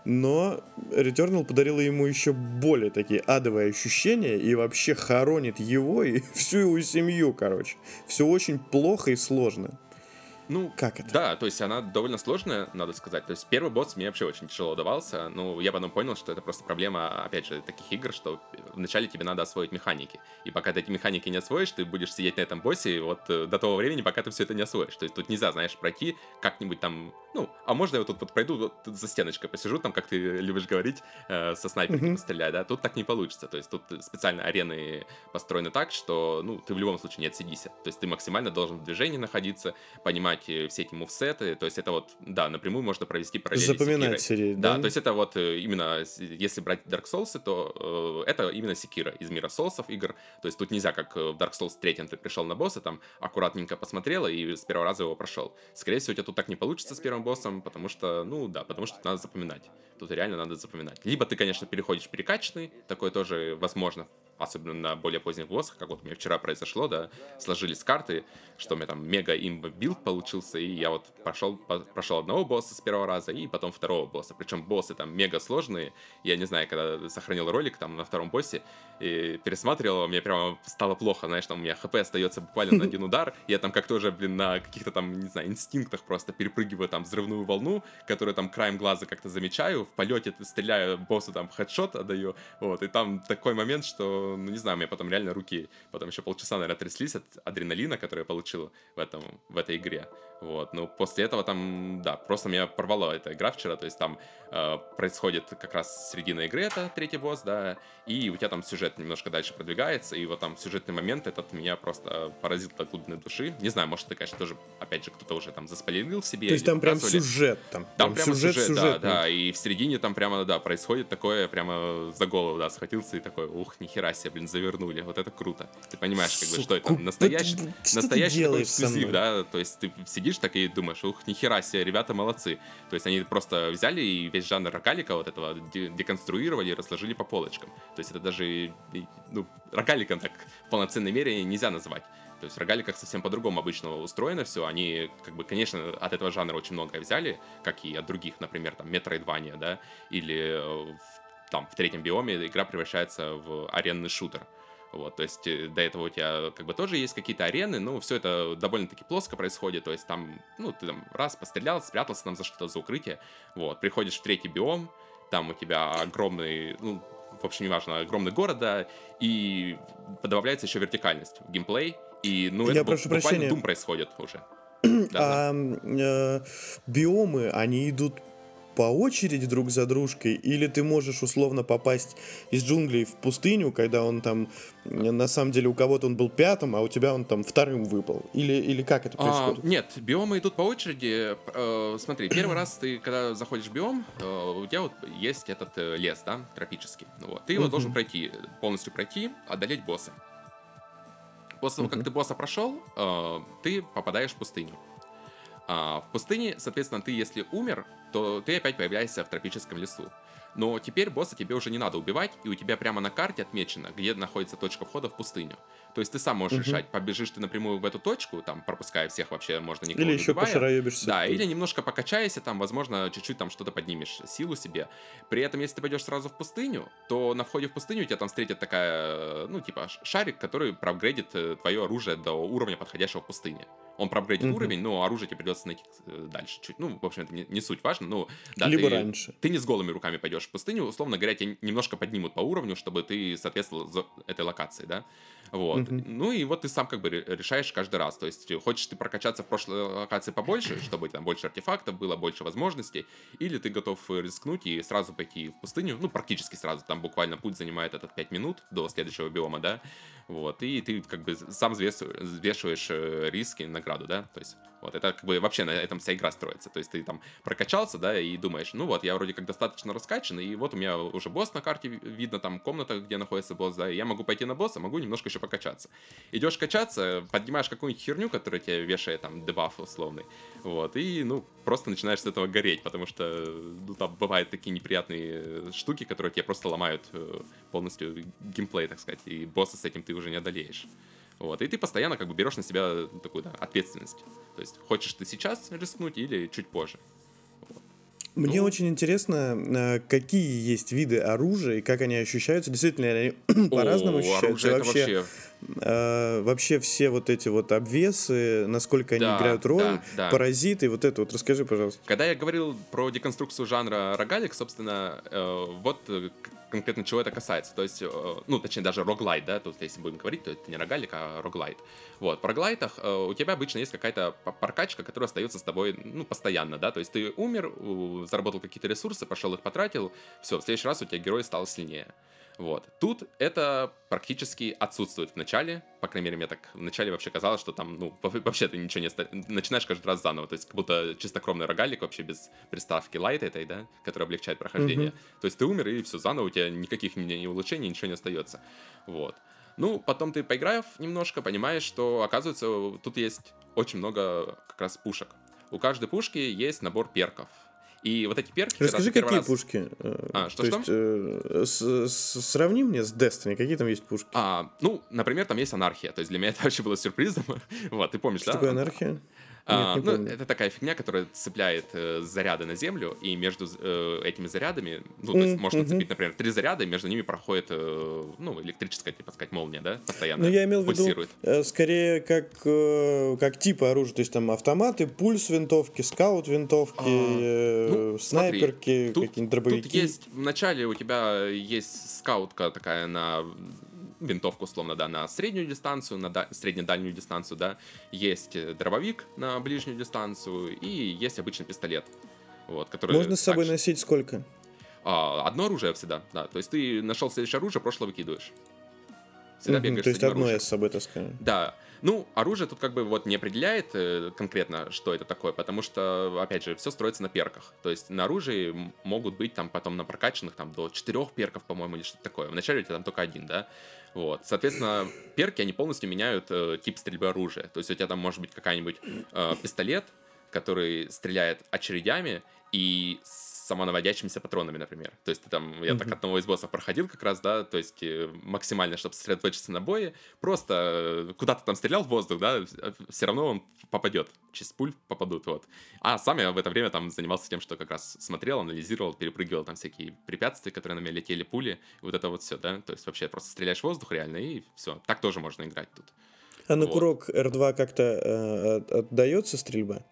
но Returnal подарила ему еще более такие адовые ощущения и вообще хоронит его и всю его семью, короче. Все очень плохо и сложно. Ну, как это? Да, то есть она довольно сложная, надо сказать. То есть первый босс мне вообще очень тяжело давался. Ну, я потом понял, что это просто проблема, опять же, таких игр, что вначале тебе надо освоить механики. И пока ты эти механики не освоишь, ты будешь сидеть на этом боссе вот э, до того времени, пока ты все это не освоишь. То есть тут нельзя, знаешь, пройти как-нибудь там, ну, а можно я вот тут вот пройду, вот за стеночкой посижу, там, как ты любишь говорить, э, со снайперки mm-hmm. постреляю, да? Тут так не получится. То есть тут специально арены построены так, что, ну, ты в любом случае не отсидися. То есть ты максимально должен в движении находиться, понимать э, все эти мувсеты. То есть это вот, да, напрямую можно провести параллели Запоминать серии, да? Да, то есть это вот э, именно, если брать Dark Souls, то э, это именно Секира из мира Соусов игр. То есть тут нельзя, как в Dark Souls 3 ты пришел на босса, там аккуратненько посмотрел и с первого раза его прошел. Скорее всего, у тебя тут так не получится с первым боссом, потому что, ну да, потому что надо запоминать. Тут реально надо запоминать. Либо ты, конечно, приходишь перекачанный, такое тоже возможно особенно на более поздних боссах, как вот у меня вчера произошло, да, сложились карты, что у меня там мега имба build получился, и я вот прошел, прошел одного босса с первого раза, и потом второго босса. Причем боссы там мега сложные. Я не знаю, когда сохранил ролик там на втором боссе, и пересматривал его, мне прямо стало плохо, знаешь, там у меня HP остается буквально на один удар, я там как-то уже, блин, на каких-то там, не знаю, инстинктах просто перепрыгиваю там взрывную волну, которую там краем глаза как-то замечаю, в полете стреляю боссу там headshot отдаю, вот, и там такой момент, что ну, не знаю, у меня потом реально руки потом еще полчаса, наверное, тряслись от адреналина, который я получил в, этом, в этой игре. Вот, ну, после этого там, да, просто меня порвала эта игра вчера, то есть там э, происходит как раз середина игры, это третий босс, да, и у тебя там сюжет немножко дальше продвигается, и вот там сюжетный момент этот меня просто поразил до глубины души. Не знаю, может, ты, конечно, тоже, опять же, кто-то уже там заспойлерил себе. То есть там прям сюжет, там, там прям сюжет, сюжет, сюжет, да, да, и в середине там прямо, да, происходит такое, прямо за голову, да, схватился и такой, ух, нихера себе, блин, завернули, вот это круто. Ты понимаешь, как бы, что это, настоящий, настоящий эксклюзив, да, то есть ты сидишь так и думаешь, ух, нихера себе, ребята молодцы. То есть они просто взяли и весь жанр рогалика вот этого деконструировали и разложили по полочкам. То есть это даже, ну, рогаликом так в полноценной мере нельзя называть. То есть в рогаликах совсем по-другому обычно устроено все. Они, как бы, конечно, от этого жанра очень многое взяли, как и от других, например, там, Metroidvania, да, или в, там в третьем биоме игра превращается в аренный шутер. Вот, то есть э, до этого у тебя как бы тоже есть какие-то арены, но все это довольно-таки плоско происходит, то есть там, ну, ты там раз пострелял, спрятался там за что-то, за укрытие, вот, приходишь в третий биом, там у тебя огромный, ну, в общем, неважно, огромный город, да, и добавляется еще вертикальность в геймплей, и, ну, Я это прошу буквально прощения. дум происходит уже. а, э, биомы, они идут по очереди друг за дружкой, или ты можешь условно попасть из джунглей в пустыню, когда он там, на самом деле у кого-то он был пятым, а у тебя он там вторым выпал, или, или как это происходит? А, нет, биомы идут по очереди. Э, смотри, первый раз ты, когда заходишь в биом, э, у тебя вот есть этот э, лес, да, тропический. Вот. Ты его должен пройти, полностью пройти, одолеть босса. После того, как ты босса прошел, э, ты попадаешь в пустыню. А, в пустыне, соответственно, ты если умер, то ты опять появляешься в тропическом лесу. Но теперь босса тебе уже не надо убивать, и у тебя прямо на карте отмечено, где находится точка входа в пустыню. То есть ты сам можешь угу. решать, побежишь ты напрямую в эту точку, там, пропуская всех вообще, можно никого или не еще пошароебишься. Да, или немножко покачайся, там, возможно, чуть-чуть там что-то поднимешь, силу себе. При этом, если ты пойдешь сразу в пустыню, то на входе в пустыню тебя там встретит такая, ну, типа, шарик, который проапгрейдит э, твое оружие до уровня, подходящего в пустыне. Он проапгрейдит mm-hmm. уровень, но оружие тебе придется найти э, дальше чуть. Ну, в общем, это не, не суть важно. Ну, да, Либо ты, раньше. Ты не с голыми руками пойдешь в пустыню, условно говоря, тебя немножко поднимут по уровню, чтобы ты соответствовал этой локации, да. Вот. Mm-hmm. Ну и вот ты сам как бы решаешь каждый раз. То есть хочешь ты прокачаться в прошлой локации побольше, чтобы там больше артефактов было, больше возможностей, или ты готов рискнуть и сразу пойти в пустыню, ну практически сразу, там буквально путь занимает этот 5 минут до следующего биома, да, вот, и ты как бы сам взвешиваешь э, риски и награду, да, то есть вот, это как бы вообще на этом вся игра строится. То есть ты там прокачался, да, и думаешь, ну вот, я вроде как достаточно раскачан, и вот у меня уже босс на карте видно, там комната, где находится босс, да, и я могу пойти на босса, могу немножко еще покачаться. Идешь качаться, поднимаешь какую-нибудь херню, которая тебе вешает там дебаф условный, вот, и, ну, просто начинаешь с этого гореть, потому что, ну, там бывают такие неприятные штуки, которые тебе просто ломают э, полностью геймплей, так сказать, и босса с этим ты уже не одолеешь. Вот, и ты постоянно как бы берешь на себя такую да, ответственность. То есть, хочешь ты сейчас рискнуть или чуть позже. Мне ну, очень интересно, э, какие есть виды оружия и как они ощущаются. Действительно, они по-разному ощущаются. Оружие вообще... это вообще а, вообще все вот эти вот обвесы, насколько они Да, играют роль, да, да. паразиты, вот это вот, расскажи, пожалуйста. Когда я говорил про деконструкцию жанра рогалик, собственно, э, вот э, конкретно чего это касается. То есть, э, ну, точнее, даже роглайт, да, тут если будем говорить, то это не рогалик, а роглайт. Вот, по роглайтах э, у тебя обычно есть какая-то п- прокачка, которая остается с тобой, ну, постоянно, да, то есть ты умер, заработал какие-то ресурсы, пошел их потратил, все, в следующий раз у тебя герой стал сильнее. Вот. Тут это практически отсутствует в начале. По крайней мере, мне так в начале вообще казалось, что там, ну, во- вообще ты ничего не... оста- Начинаешь каждый раз заново. То есть как будто чистокровный рогалик вообще без приставки лайт этой, да, которая облегчает прохождение. Мгм. То есть ты умер, и все заново, у тебя никаких ни, ни улучшений, ничего не остается. Вот. Ну, потом ты поиграев немножко, понимаешь, что, оказывается, тут есть очень много как раз пушек. У каждой пушки есть набор перков. И вот эти перки... Расскажи, какие раз- пушки? э, А, что, То что? есть, э, с- с- сравни мне с Destiny, какие там есть пушки? А, ну, например, там есть анархия. То есть для меня это вообще было сюрпризом. вот, ты помнишь, Что да? такое анархия? А, Нет, не ну, помню. это такая фигня, которая цепляет э, заряды на землю, и между э, этими зарядами, ну, то есть Мгм, можно цепить, например, три заряда, и между ними проходит, э, ну, электрическая, типа сказать, молния, да, постоянно Ну, я имел в виду, э, скорее, как, э, как типы оружия. То есть там автоматы, пульс винтовки, скаут винтовки, А, э, ну, смотри, снайперки, какие-нибудь дробовики. тут есть, вначале у тебя есть скаутка такая на винтовку, условно, да, на среднюю дистанцию, на да- средне-дальнюю дистанцию, да, есть э, дробовик на ближнюю дистанцию, и есть обычный пистолет. Вот, который Можно с собой также- носить сколько? А, одно оружие всегда, да. То есть ты нашел следующее оружие, прошлое выкидываешь. Всегда Мгм, бегаешь То есть одно я оружием. с собой таскаю. Да. Ну, оружие тут как бы вот не определяет э, конкретно, что это такое, потому что, опять же, все строится на перках. То есть на оружии могут быть там потом на прокачанных там до четырех перков, по-моему, или что-то такое. Вначале у тебя там только один, да? Вот. Соответственно, перки, они полностью меняют э, тип стрельбы оружия. То есть у тебя там может быть какая-нибудь э, пистолет, который стреляет очередями и самонаводящимися патронами, например. То есть ты там, я так Мгм. одного из боссов проходил как раз, да, то есть э, максимально, чтобы сосредоточиться на бое, просто э, куда ты там стрелял в воздух, да, все равно он попадет, через пуль попадут, вот. А сам я в это время там занимался тем, что как раз смотрел, анализировал, перепрыгивал там всякие препятствия, которые на меня летели, пули, вот это вот все, да, то есть вообще просто стреляешь в воздух реально, и все. Так тоже можно играть тут. А на Вот. курок R2 как-то э, от- отдается стрельба?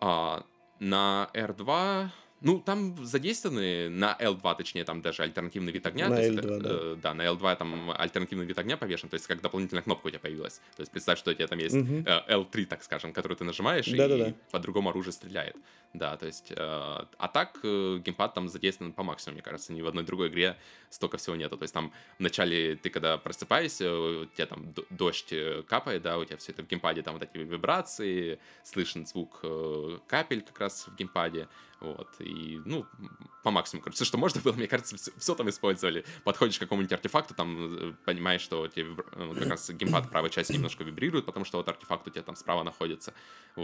А, на R2, ну, там задействованы, на L2, точнее, там даже альтернативный вид огня. На то есть L2, это, да. э, да, на L2 там альтернативный вид огня повешен, то есть как дополнительная кнопка у тебя появилась. То есть представь, что у тебя там есть Мгм. э, L3, так скажем, которую ты нажимаешь, Да-да-да. и по другому оружию стреляет. Да, то есть, э, а так э, геймпад там задействован по максимуму, мне кажется, ни в одной другой игре столько всего нету. То есть там вначале ты когда просыпаешься, у тебя там дождь э, капает, да, у тебя все это в геймпаде, там вот эти вибрации, слышен звук э, капель как раз в геймпаде, вот, и, ну, по максимуму, короче, все, что можно было, мне кажется, все, там использовали. Подходишь к какому-нибудь артефакту, там э, понимаешь, что вибра- э, как раз геймпад правой части немножко вибрирует, потому что вот артефакт у тебя там справа находится,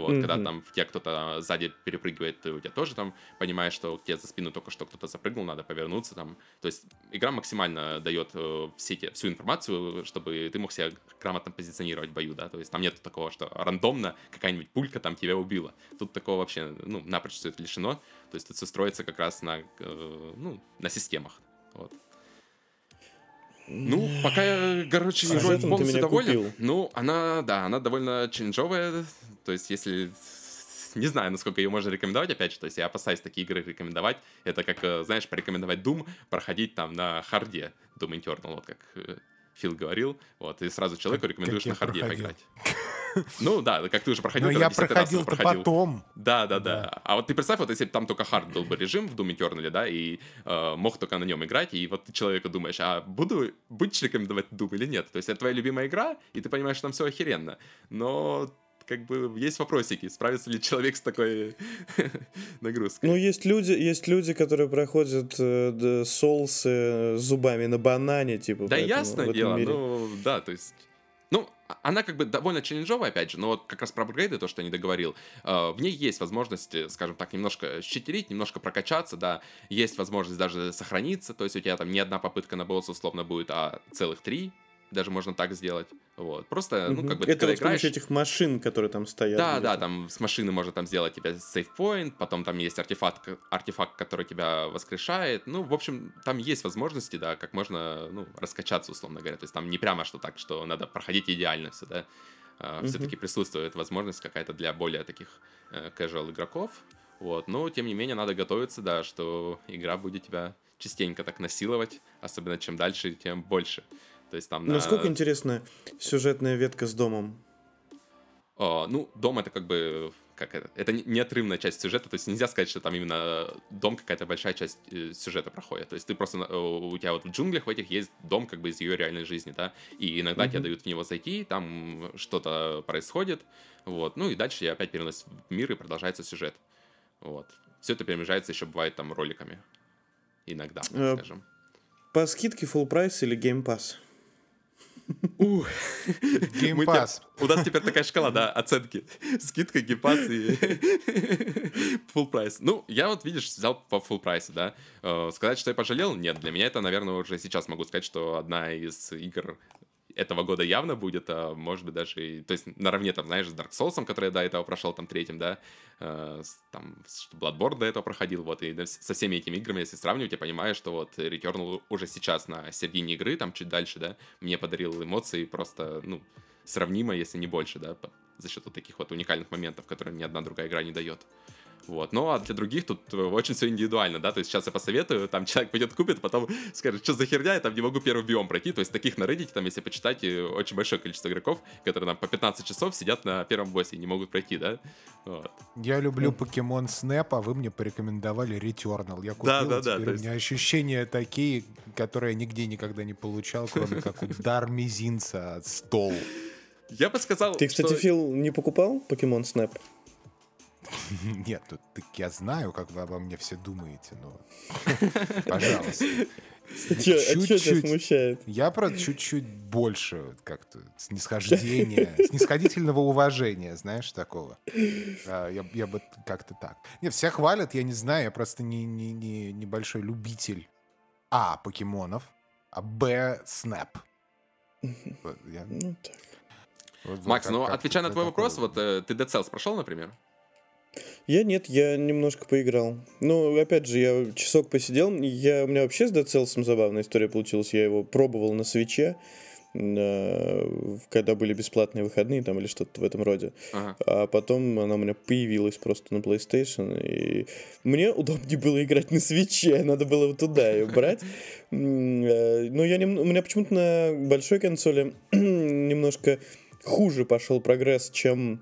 вот, когда Мгм. там в тебя кто-то сзади перепрыгивает, ты у тебя тоже там понимаешь, что к тебе за спину только что кто-то запрыгнул, надо повернуться там. То есть игра максимально дает э, все те, всю информацию, чтобы ты мог себя грамотно позиционировать в бою, да, то есть там нет такого, что рандомно какая-нибудь пулька там тебя убила. Тут такого вообще, ну, напрочь все это лишено, то есть тут все строится как раз на, э, ну, на системах, вот. Ну, пока я, короче, Сюжетом игрой ты полностью меня доволен. купил. Ну, она, да, она довольно челленджовая. То есть, если... Не знаю, насколько ее можно рекомендовать, опять же. То есть, я опасаюсь такие игры рекомендовать. Это как, э, знаешь, порекомендовать Doom, проходить там на hard е Doom Eternal, вот как э, Фил говорил. Вот, и сразу человеку рекомендуешь как на hard е проходил. поиграть. Ну да, как ты уже проходил, Но я 10 раз его проходил-то проходил. потом. Да, да, Да. да. А вот ты представь, вот если бы там только hard был бы режим в Doom Eternal, да, и э, мог только на нем играть, и вот ты человеку думаешь, а буду, будешь рекомендовать Doom или нет? То есть это твоя любимая игра, и ты понимаешь, что там все охеренно. Но как бы есть вопросики, справится ли человек с такой нагрузкой. Ну, есть люди, есть люди, которые проходят э, соусы э, зубами на банане, типа. Да, этом дело, мире. ну, да, то есть... Ну, а- она как бы довольно челленджовая, опять же, но вот как раз про апгрейды, то, что я не договорил, э, в ней есть возможность, скажем так, немножко щитерить, немножко прокачаться, да, есть возможность даже сохраниться, то есть у тебя там не одна попытка на босса условно будет, а целых три, даже можно так сделать. Вот. Просто, ну, как бы, Это вот играешь... этих машин, которые там стоят. Да, да, там с машины можно там сделать тебе сейфпоинт, потом там есть артефакт, артефакт, который тебя воскрешает. Ну, в общем, там есть возможности, да, как можно, ну, раскачаться, условно говоря. То есть там не прямо что так, что надо проходить идеально все, да. Мгм. Все-таки присутствует возможность какая-то для более таких э, casual игроков. Вот. Но, тем не менее, надо готовиться, да, что игра будет тебя частенько так насиловать, особенно чем дальше, тем больше. То есть там на... Насколько интересна сюжетная ветка с домом? А, ну, дом это как бы как это, это не- неотрывная часть сюжета, то есть нельзя сказать, что там именно дом какая-то большая часть э, сюжета проходит. То есть ты просто, на- у тебя вот в джунглях в этих есть дом как бы из ее реальной жизни, да, и иногда тебе Мгм. дают в него зайти, там что-то происходит, вот, ну и дальше я опять перенос в мир и продолжается сюжет, вот. Все это перемежается еще бывает там роликами, иногда, Э, скажем. По скидке full price или Game Pass? Pass. У нас теперь такая шкала, да, оценки. Скидка, Game Pass и full price. Ну, я вот, видишь, взял по full price у, да. Э, Сказать, что я пожалел? Нет, для меня это, наверное, уже сейчас могу сказать, что одна из игр этого года явно будет, а может быть даже и, то есть наравне там, знаешь, с Dark Souls, который я до этого прошел, там третьим, да, э, там Bloodborne до этого проходил, вот, и со всеми этими играми, если сравнивать, я понимаю, что вот Returnal уже сейчас на середине игры, там чуть дальше, да, мне подарил эмоции просто, ну, сравнимо, если не больше, да, за счет вот таких вот уникальных моментов, которые ни одна другая игра не дает. Вот. Ну, а для других тут э, очень все индивидуально, да, то есть сейчас я посоветую, там человек пойдет купит, потом скажет, что за херня, я там не могу первый биом пройти, то есть таких на Reddit, там, если почитать, э, очень большое количество игроков, которые там по 15 часов сидят на первом боссе и не могут пройти, да, вот. Я люблю Покемон Снэп, а вы мне порекомендовали Returnal. Я купил, Да, да, да, теперь у есть- меня ощущения такие, которые я нигде никогда не получал, кроме как удар мизинца от стол. Я бы сказал, Ты, кстати, что- Фил, не покупал Pokemon Snap? Нет, так я знаю, как вы обо мне все думаете, но... Пожалуйста. А тебя Чуть-чуть. смущает? Я, правда, чуть-чуть больше вот как-то снисхождения, снисходительного уважения, знаешь, такого. А, Я, я бы как-то так. Нет, все хвалят, я не знаю, я просто не, не, не небольшой любитель А. Покемонов, а Б. Снэп. Вот, я- Ну, так. вот- вот Макс, как- ну, отвечая на твой такое. вопрос, вот э, ты Dead Cells прошел, например? Я нет, я немножко поиграл. Ну, опять же, я часок посидел. Я, у меня вообще с Dead Cells забавная история получилась. Я его пробовал на свече, э, когда были бесплатные выходные там или что-то в этом роде. Ага. А потом она у меня появилась просто на PlayStation, и мне удобнее было играть на свече, надо было вот туда ее брать. Э, Но я нем- у меня почему-то на большой консоли немножко хуже пошел прогресс, чем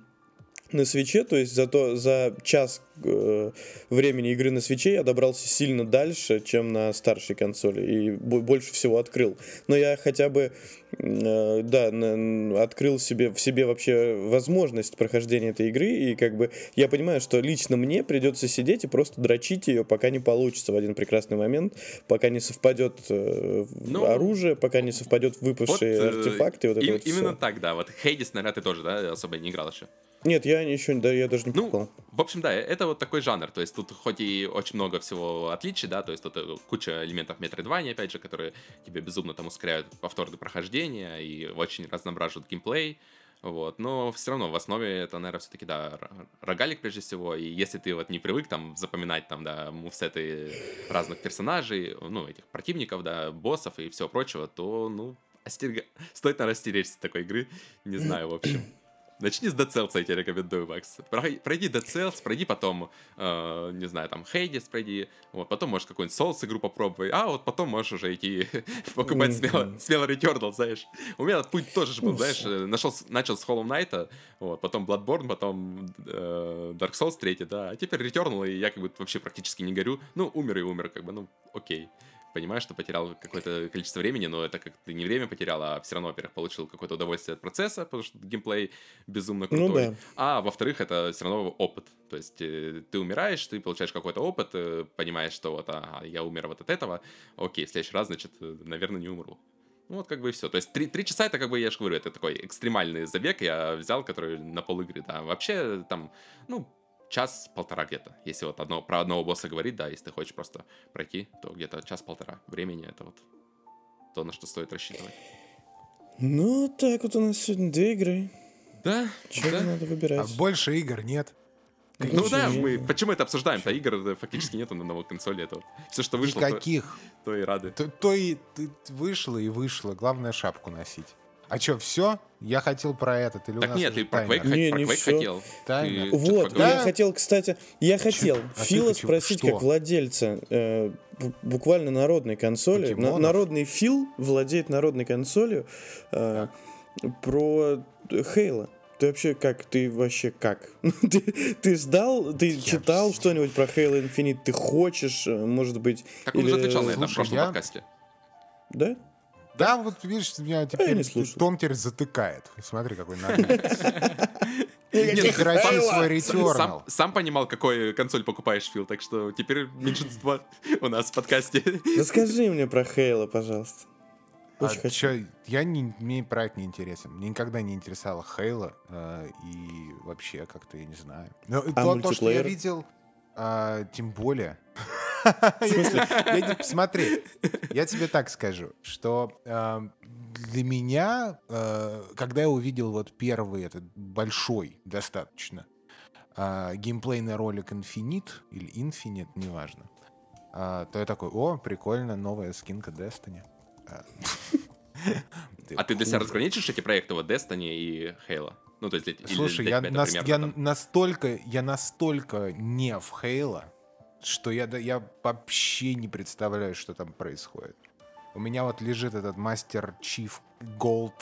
на свече, то есть зато за час э, времени игры на свече я добрался сильно дальше, чем на старшей консоли, и бо- больше всего открыл. Но я хотя бы, э, да, на- открыл себе, в себе вообще возможность прохождения этой игры, и как бы я понимаю, что лично мне придется сидеть и просто дрочить ее, пока не получится в один прекрасный момент, пока не совпадет э, Ну, оружие, пока не совпадет выпавшие э, артефакты, вот им- вот. Именно так, да. Вот Хейдис, наверное, ты тоже, да, особо не играл еще. Нет, я еще, да, я даже не Ну, покупал. в общем, да, это вот такой жанр. То есть тут хоть и очень много всего отличий, да, то есть тут э, куча элементов Metroidvania, опять же, которые тебе безумно там ускоряют повторные прохождения и очень разноображивают геймплей. Вот, но все равно в основе это, наверное, все-таки, да, рогалик прежде всего, и если ты вот не привык там запоминать там, да, мувсеты разных персонажей, ну, этих противников, да, боссов и всего прочего, то, ну, остерега- стоит, наверное, стеречься такой игры, не знаю, в общем. Начни с Dead Cells, я тебе рекомендую, Макс. Прой- Пройди Dead Cells, пройди потом, э, не знаю, там, Hades пройди, вот, потом можешь какую-нибудь Souls игру попробуй, а вот потом можешь уже идти покупать смело, смело Returnal, знаешь. У меня путь тоже был, знаешь, э, нашел, начал с Hollow Knight, вот, потом Bloodborne, потом э, Dark Souls 3, да, а теперь Returnal, и я как бы вообще практически не горю. Ну, умер и умер, как бы, ну, окей. Понимаешь, что потерял какое-то количество времени, но это как ты не время потерял, а все равно, во-первых, получил какое-то удовольствие от процесса, потому что геймплей безумно Ну крутой. да. А во-вторых, это все равно опыт. То есть э, ты умираешь, ты получаешь какой-то опыт, э, понимаешь, что вот, ага, я умер вот от этого, окей, в следующий раз, значит, э, наверное, не умру. Ну вот как бы и все. То есть три, три часа это как бы, я же говорю, это такой экстремальный забег я взял, который на пол игры, да. Вообще там, ну, час-полтора где-то. Если вот одно, про одного босса говорить, да, если ты хочешь просто пройти, то где-то час-полтора времени это вот то, на что стоит рассчитывать. Ну, так вот у нас сегодня две игры. Да, Что да. надо А выбирать? больше игр нет. Ну да, мы почему это обсуждаем-то? Игр э, фактически нету на новой консоли. Это все, что вышло, то, Никаких. то и рады. То, то и ты вышло и вышло. Главное шапку носить. А что, все? Я хотел про этот. Или у Так нас нет, уже ты про? Quake, Не, про не Quake хотел. Таймер. Ты Вот, я хотел, кстати, я хотел а Фила спросить, что? как владельца э, бу- буквально народной консоли. На- народный Фил владеет народной консолью э, про Хейла. Ты вообще как? Ты вообще как? ты, ты ждал, ты читал вс- что-нибудь про Halo Infinite? Ты хочешь, э, может быть? Так он уже или- отвечал на это в прошлом я- подкасте. Да? Да, вот видишь, меня теперь. Том теперь затыкает. Смотри, какой нормальный. Нет, сам- свой сам, Returnal. сам понимал, какой консоль покупаешь, Фил, так что теперь меньшинство у нас в подкасте. Расскажи мне про Хейла, пожалуйста. А Очень хочу. чё, я не, мне проект не интересен. Мне никогда не интересовала Хейла. э, и вообще, как-то, я не знаю. Но то, то, что я видел, а, тем более. Смотри, я тебе так скажу, что а, для меня, э, когда я увидел вот первый этот большой достаточно а, геймплейный ролик Infinite или Infinite, неважно, а, то я такой, о, прикольно, новая скинка Destiny. А, ты для себя разграничишь эти проекты, вот Destiny и Halo? Ну, то есть Слушай, я, нас- я настолько, я настолько не в Хейла, что я, да- я вообще не представляю, что там происходит. У меня вот лежит этот Master Chief Gold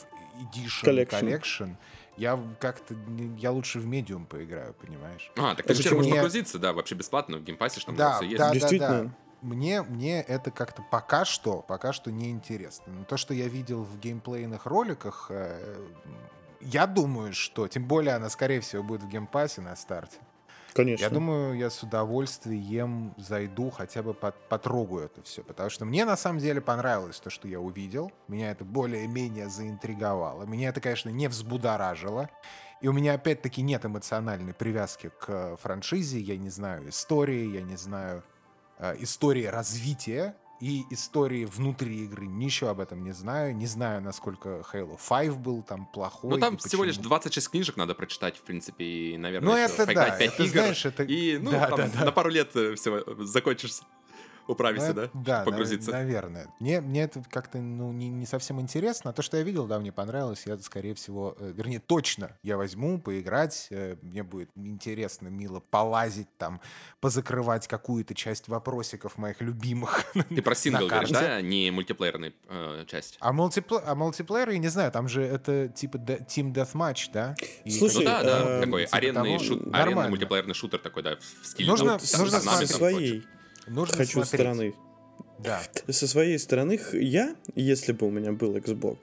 Edition Collection. Collection. Я как-то, я лучше в Medium поиграю, понимаешь? А, так ты же можешь мне- погрузиться, да, вообще бесплатно в Game Pass е, что там Да, все есть. да, да, да. Действительно. Мне, мне это как-то пока что, пока что не интересно. Но то, что я видел в геймплейных роликах, э, я думаю, что, тем более она, скорее всего, будет в Game Pass е на старте. Конечно. Я думаю, я с удовольствием зайду, хотя бы под- потрогаю это все. Потому что мне на самом деле понравилось то, что я увидел. Меня это более-менее заинтриговало. Меня это, конечно, не взбудоражило. И у меня опять-таки нет эмоциональной привязки к франшизе. Я не знаю истории, я не знаю э, истории развития и истории внутри игры. Ничего об этом не знаю. Не знаю, насколько Halo 5 был там плохой. Ну, там всего лишь почему. 26 книжек надо прочитать, в принципе, и, наверное, Ну, это да, 5 это, игр, знаешь, это- и, ну, да, там да, да. на пару лет все закончишься, управишься, Ну, да? Да, Погрузиться. нав- наверное. Мне, мне это как-то ну, не, не совсем интересно. А то, что я видел, да, мне понравилось. Я, скорее всего, э, вернее, точно я возьму поиграть. э, Мне будет интересно, мило полазить там, позакрывать какую-то часть вопросиков моих любимых. Ты про сингл на говоришь, карте. да, не мультиплеерную э, часть? А, мультипле- а мультиплеер, я не знаю, там же это типа Team Deathmatch, да? И Слушай, Ну да, да, э, такой типа аренный, того, шут- аренный мультиплеерный шутер такой, да, в стиле. Нужно- там, Вот там, нужно с там, своей, нужно хочу смотреть. стороны. Да. Со своей стороны, я, если бы у меня был Xbox,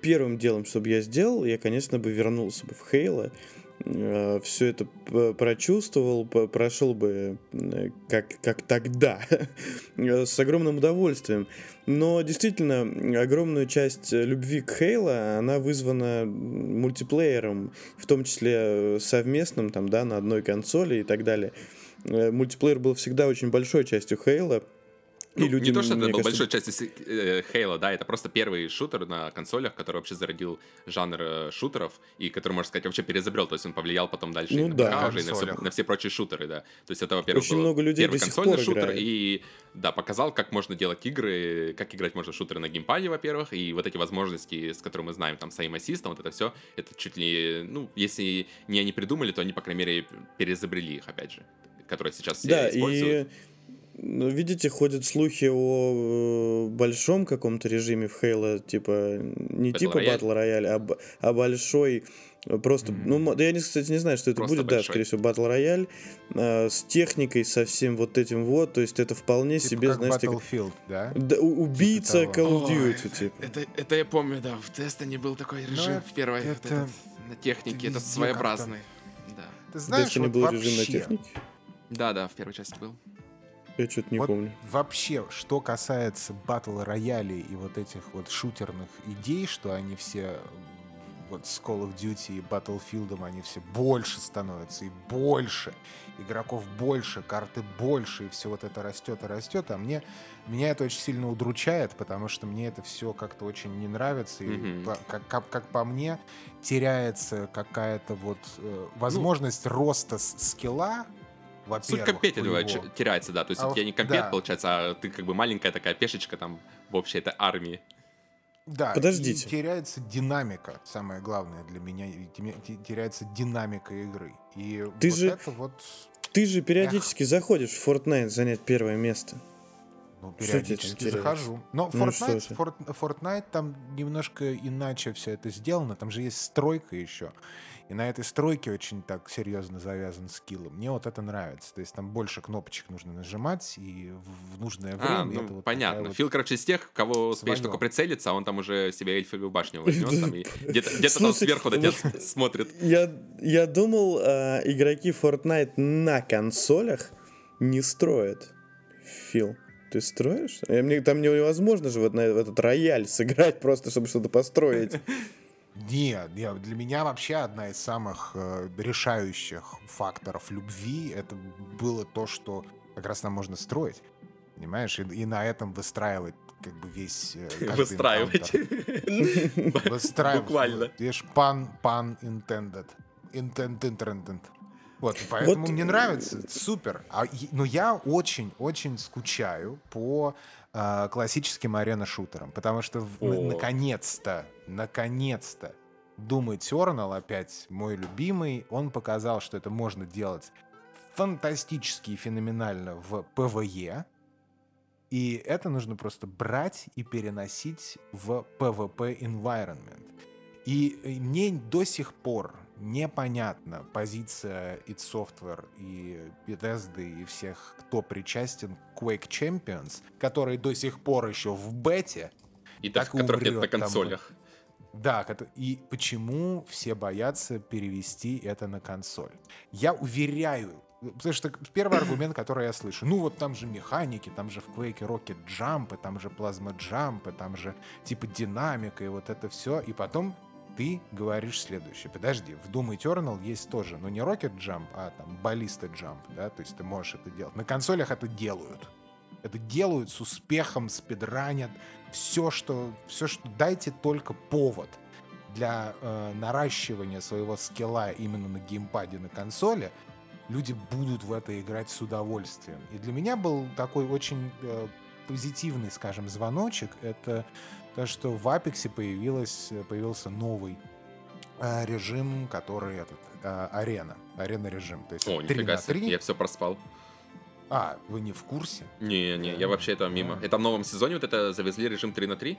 первым делом, что бы я сделал, я, конечно, бы вернулся бы в Halo, все это прочувствовал, прошел бы э, как, как тогда, э, с огромным удовольствием. Но действительно, огромную часть э, любви к Halo, она вызвана мультиплеером, в том числе э, совместным, там, да, на одной консоли и так далее. Э, Мультиплеер был всегда очень большой частью Halo. Ну, и люди, не то, что это был кажется, большой частью э, Halo, да, это просто первый шутер на консолях, который вообще зародил жанр э, шутеров, и который, можно сказать, вообще переизобрел, то есть он повлиял потом дальше Ну и на да. Уже, и на все, на все прочие шутеры, да. То есть это, во-первых, Очень был много людей первый консольный шутер, играет. и, да, показал, как можно делать игры, как играть можно в шутеры на геймпаде, во-первых, и вот эти возможности, с которыми мы знаем, там, с aim assist, вот это все, это чуть ли, ну, если не они придумали, то они, по крайней мере, переизобрели их, опять же, которые сейчас все Да, используют. и ну, видите, ходят слухи о э, большом каком-то режиме в Halo, типа не Battle типа Royale? Battle Royale, а, а большой э, просто, ну, мо- да я, не- кстати, не знаю, что это Просто будет, да, большой. скорее всего, Battle Royale, э, с техникой, со всем вот этим вот, то есть это вполне Типа себе, как знаешь, так- Battlefield, да? да, у- убийца того. Call of Ой, Duty, типа. Это, это я помню, да, в Destiny был такой режим это- в первой, вот это- этот, на технике, это своеобразный. Да. Ты знаешь, Destiny вот был вообще, режим на технике? Да, да, в первой части был. Я что-то не вот помню. вообще, что касается батл роялей и вот этих вот шутерных идей, что они все вот с Call of Duty и Battlefield они все больше становятся и больше. Игроков больше, карты больше, и все вот это растет и растет. А мне, меня это очень сильно удручает, потому что мне это все как-то очень не нравится. И Мгм. по- как, как, как по мне, теряется какая-то вот э, возможность роста с- скилла. Суть Во-первых, компетитива твоего. теряется, да. То есть А у тебя не компет, да. получается, а ты как бы маленькая такая пешечка там в общей этой армии. Да, Подождите. и теряется динамика, самое главное для меня, теряется динамика игры. И Ты вот же- это вот, Ты же периодически заходишь в Fortnite занять первое место. Ну, периодически захожу. Но Ну, Fortnite? Форт- Fortnite там немножко иначе все это сделано, там же есть стройка еще. И на этой стройке очень так серьезно завязан скилл. Мне вот это нравится. То есть там больше кнопочек нужно нажимать, и в, нужное время... А, ну, это вот понятно. вот- Фил, короче, из тех, кого успеешь только прицелиться, а он там уже себе эльфовую башню там, и где-то там сверху на тебя смотрит. Я, я думал, а, игроки Fortnite на консолях не строят. Фил, ты строишь? Э, Мне, там невозможно же вот на этот рояль сыграть просто, чтобы что-то построить. Нет, нет, для меня вообще одна из самых э, решающих факторов любви это было то, что как раз нам можно строить, понимаешь, и, и на этом выстраивать как бы весь э, Выстраивать. Выстраивать. Буквально. Видишь, пан, пан intended. Intent, intended. Вот, поэтому Вот, мне нравится, это супер. А, но я очень-очень скучаю по э, классическим арена-шутерам, потому что О. наконец-то, наконец-то Doom Eternal опять мой любимый, он показал, что это можно делать фантастически и феноменально в PvE, и это нужно просто брать и переносить в PvP environment. И мне до сих пор непонятна позиция id Software и Bethesda и всех, кто причастен к Quake Champions, который до сих пор еще в бете, И Так так, которых нет на умрет там консолях. да, и почему все боятся перевести это на консоль? Я уверяю, потому что первый аргумент, который я слышу, ну вот там же механики, там же в Quake Rocket Jump, там же плазма Jump, там же типа динамика и вот это все, и потом ты говоришь следующее. Подожди, в Doom Eternal есть тоже, ну не Rocket Jump, а там Ballista Jump, да, то есть ты можешь это делать. На консолях это делают. Это делают с успехом, спидранят. Все, что, все, что... Дайте только повод для э, наращивания своего скилла именно на геймпаде на консоли. Люди будут в это играть с удовольствием. И для меня был такой очень э, позитивный, скажем, звоночек. Это то, что в Apex появилась, появился новый э, режим, который этот, э, арена. Арена режим. То есть О, 3 нифига на себе, 3. я все проспал. А, вы не в курсе? Не-не, я вообще это мимо. Это в новом сезоне вот это завезли режим 3 на 3?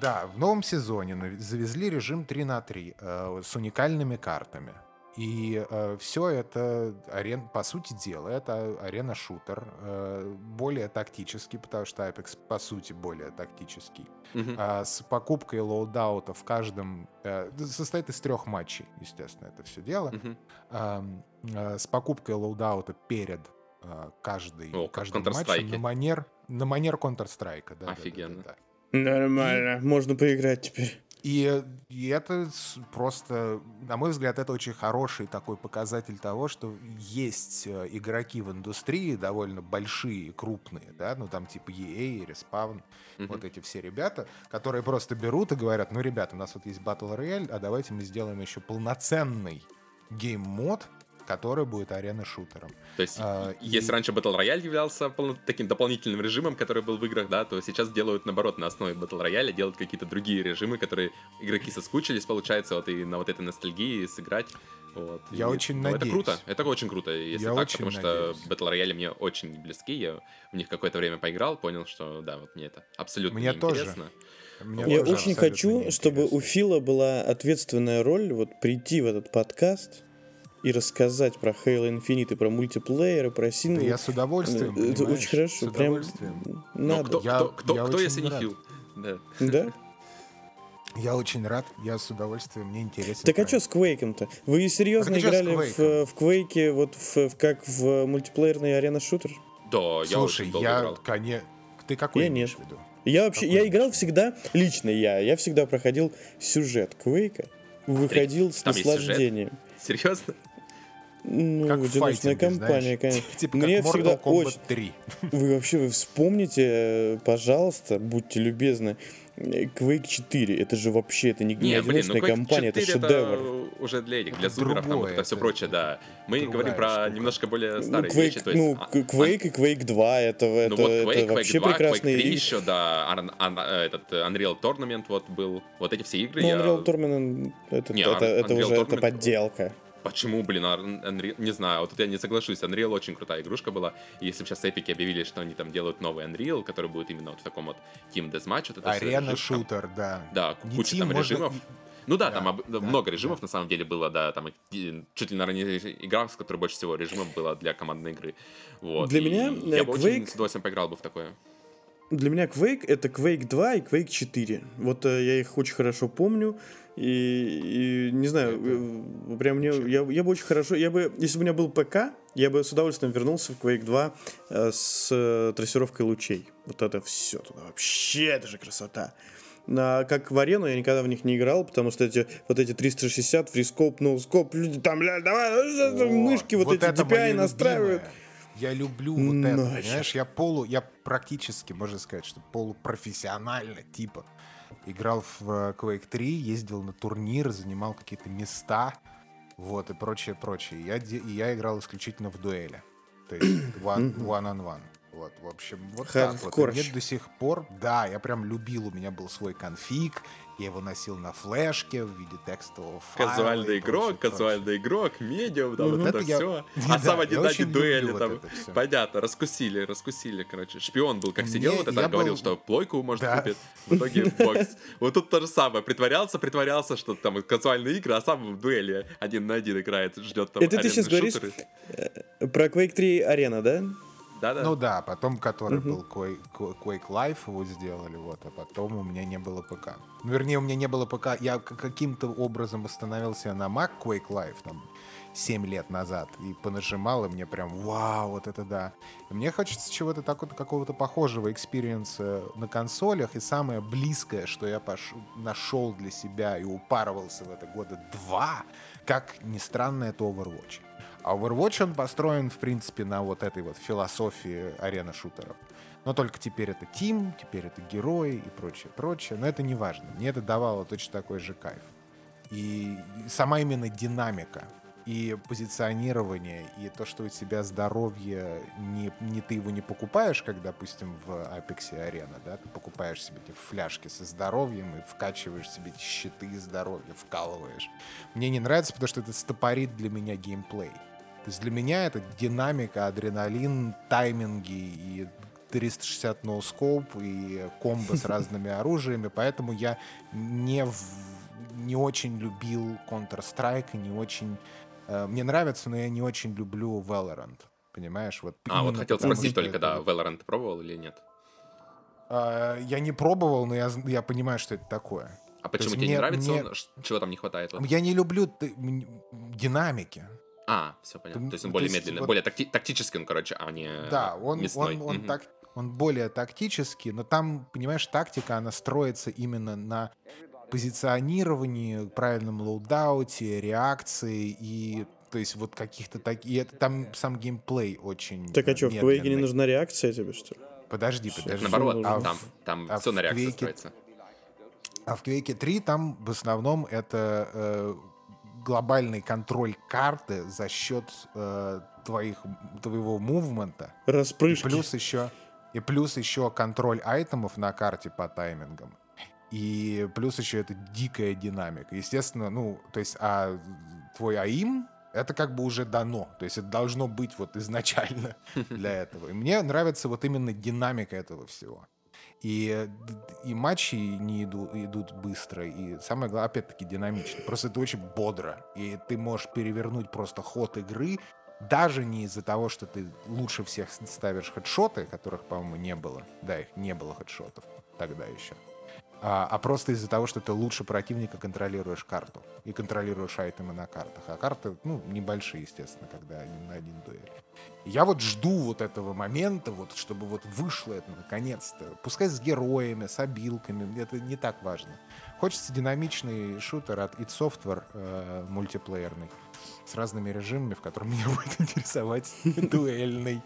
Да, в новом сезоне завезли режим 3 на 3 э, с уникальными картами. И все это, арен, по сути дела, это арена-шутер, э, более тактический, потому что Apex, по сути, более тактический. Мгм. А с покупкой лоудаута в каждом... э, состоит из трех матчей, естественно, это все дело. Мгм. Ам, э, с покупкой лоудаута перед э, как в каждым матчем на манер, на манер Counter-Strike. Да, да, да, Офигенно. да, да. Нормально. Можно поиграть теперь. И, и это просто, на мой взгляд, это очень хороший такой показатель того, что есть э, игроки в индустрии довольно большие, и крупные, да, ну там типа EA, Respawn, Мгм. вот эти все ребята, которые просто берут и говорят, ну, ребята, у нас вот есть Battle Royale, а давайте мы сделаем еще полноценный game mode, который будет арена-шутером. То есть, А, если и- раньше Battle Royale являлся полно- таким дополнительным режимом, который был в играх, да, то сейчас делают наоборот на основе Battle Royale, делают какие-то другие режимы, которые игроки соскучились, получается, вот и на вот этой ностальгии сыграть. Вот. Я И, очень ну, Это надеюсь. круто, это очень круто, если Я так, очень потому что надеюсь. Battle Royale мне очень близки, я в них какое-то время поиграл, понял, что да, вот мне это абсолютно Мне тоже. неинтересно. Мне Я тоже очень хочу, чтобы у. Фила была ответственная роль вот прийти в этот подкаст и рассказать про Halo Infinite, и про мультиплеер, и про Да сингл. я с удовольствием, Это понимаешь? очень хорошо, С прям удовольствием. Но надо. кто, Я- кто, кто, я кто, если не. Фил? Да. Да? Я очень рад, я с удовольствием, мне интересно. Так а что с Квейком-то? Вы серьезно А так а с играли в, э, в Квейке вот в, в- как в мультиплеерный арена-шутер? Да, я Слушай, очень долго я, играл. конечно... Ты какой Я имеешь в виду? Я вообще, Какой я играл виду? всегда, лично я, я всегда проходил сюжет Квейка выходил с есть сюжет? наслаждением. Серьезно? Ну, Как в одиночная компания, знаешь. конечно. Типа Мне как всегда Mortal Kombat очень... 3. Вы вообще вы вспомните, э, пожалуйста, будьте любезны, э, Quake 4. Это же вообще, это не, не Не, блин, ну одиночная компания, это 4 шедевр. уже для этих, для Это зумеров, там вот другое, это все это прочее, да. Мы другая говорим про штука. немножко более Ну, старые Quake, вещи, то есть... ну, а- Quake и Quake 2, это, Ну это, вот это Quake, Quake вообще 2, Quake прекрасные 3 игры. еще, да, Ар- Ан- э, этот э, Unreal Tournament вот был. Вот эти все игры Ну, я... Unreal Tournament, это, Не, это, Unreal это уже это Tournament- подделка. Почему, блин, Unreal... Не знаю, вот тут я не соглашусь. Unreal очень крутая игрушка была. И если бы сейчас эпики объявили, что они там делают новый Unreal, который будет именно вот в таком вот Team Deathmatch, вот это Арена там- шутер, да. Да, Не куча Team, там можно режимов. Ну да, Да, там об- да, много да. режимов на самом деле было, да, там чуть ли, наверное, не игра, с которой больше всего режимов было для командной игры. Вот. Для и меня, я э, бы очень Quake- с удовольствием поиграл бы в такое. Для меня Quake это Quake 2 и Quake 4. Вот э, я их очень хорошо помню. И, и не знаю, э, прям мне, я, я бы очень хорошо, я бы, если бы у меня был ПК, я бы с удовольствием вернулся в Quake 2 э, с э, трассировкой лучей. Вот это все туда вообще, это же красота. На, как в арену я никогда в них не играл, потому что эти вот эти 360, фрископ, ноускоп, люди там, бля, давай, О, мышки вот, эти это DPI настраивают. любимое. Я люблю вот это, Нахер. понимаешь? Я полу, я практически, можно сказать, что полупрофессионально, типа, играл в э, Quake 3, ездил на турниры, занимал какие-то места, вот, и прочее, прочее. Я, и я играл исключительно в дуэли. То есть one, one on one. Вот, в общем, вот так вот. И. Мне до сих пор, да, я прям любил, у меня был свой конфиг, я его носил на флешке в виде текстового файла. Казуальный игрок, прочее, прочее. казуальный игрок, медиум, там Вот вот это, это я- все. Да, А сам я один на дуэли, вот там, всё. понятно, раскусили, раскусили, короче. Шпион был, как сидел, вот это говорил, был- что плойку может Да. купить, в итоге бокс. Вот тут то же самое, притворялся, притворялся, что там казуальные игры, а сам в дуэли один на один играет, ждет там Это ты сейчас говоришь шутеры. про Quake 3 арена, да? Да-да. Ну да, потом, который был Quake, Quake Life, его сделали, вот, а потом у меня не было ПК. Ну, вернее, у меня не было ПК, я каким-то образом остановился на Mac Quake Live, там, 7 лет назад, и понажимал, и мне прям, вау, вот это да. И мне хочется чего-то такого, какого-то похожего experience а на консолях, и самое близкое, что я пош... нашел для себя и упарывался в это года два, как ни странно, это Overwatch. А Overwatch, он построен, в принципе, на вот этой вот философии арены шутеров. Но только теперь это тим, теперь это герои и прочее, прочее. Но это не важно. Мне это давало точно такой же кайф. И сама именно динамика и позиционирование, и то, что у тебя здоровье, не, не ты его не покупаешь, как, допустим, в Apex Arena, да, ты покупаешь себе эти фляжки со здоровьем и вкачиваешь себе эти щиты здоровья, вкалываешь. Мне не нравится, потому что это стопорит для меня геймплей. То есть для меня это динамика, адреналин, тайминги и 360 ноускоп и комбо с разными оружиями, поэтому я не, в- не очень любил Counter-Strike и не очень... э, мне нравится, но я не очень люблю Valorant. Понимаешь? Вот А, вот хотел потому, спросить только, это да, Valorant ты пробовал или нет? А, я не пробовал, но я, я понимаю, что это такое. А почему тебе не мне- нравится мне- он? Чего там не хватает? вот? Я не люблю ты- динамики. А, все понятно. Ты- То есть он более есть медленный, вот- более такти- тактический он, короче, а не Да, он, мясной. он, он, Мгм. так, он более тактический, но там, понимаешь, тактика, она строится именно на позиционировании, правильном loadout е, реакции и то есть вот каких-то таких... Там сам геймплей очень Так а что, в Quake не нужна реакция тебе, что ли? Подожди, подожди. Наоборот, А там, там а все на реакции Quake- строится. А в Quake 3 там в основном это э, глобальный контроль карты за счет э, твоих, твоего мувмента. И Распрыжки. плюс еще и плюс еще контроль айтемов на карте по таймингам. И плюс еще это дикая динамика. Естественно, ну, то есть, а твой АИМ это как бы уже дано. То есть это должно быть вот изначально для этого. И мне нравится вот именно динамика этого всего. И, и матчи не иду- идут быстро, и самое главное, опять-таки, динамично. Просто это очень бодро. И ты можешь перевернуть просто ход игры, даже не из-за того, что ты лучше всех ставишь хедшоты, которых, по-моему, не было. Да, их не было хедшотов тогда еще. а, а просто из-за того, что ты лучше противника контролируешь карту и контролируешь айтемы на картах. А карты, ну, небольшие, естественно, когда они на один дуэль. Я вот жду вот этого момента, вот, чтобы вот вышло это наконец-то. Пускай с героями, с обилками, это не так важно. Хочется динамичный шутер от id Software э, мультиплеерный с разными режимами, в котором меня будет интересовать дуэльный.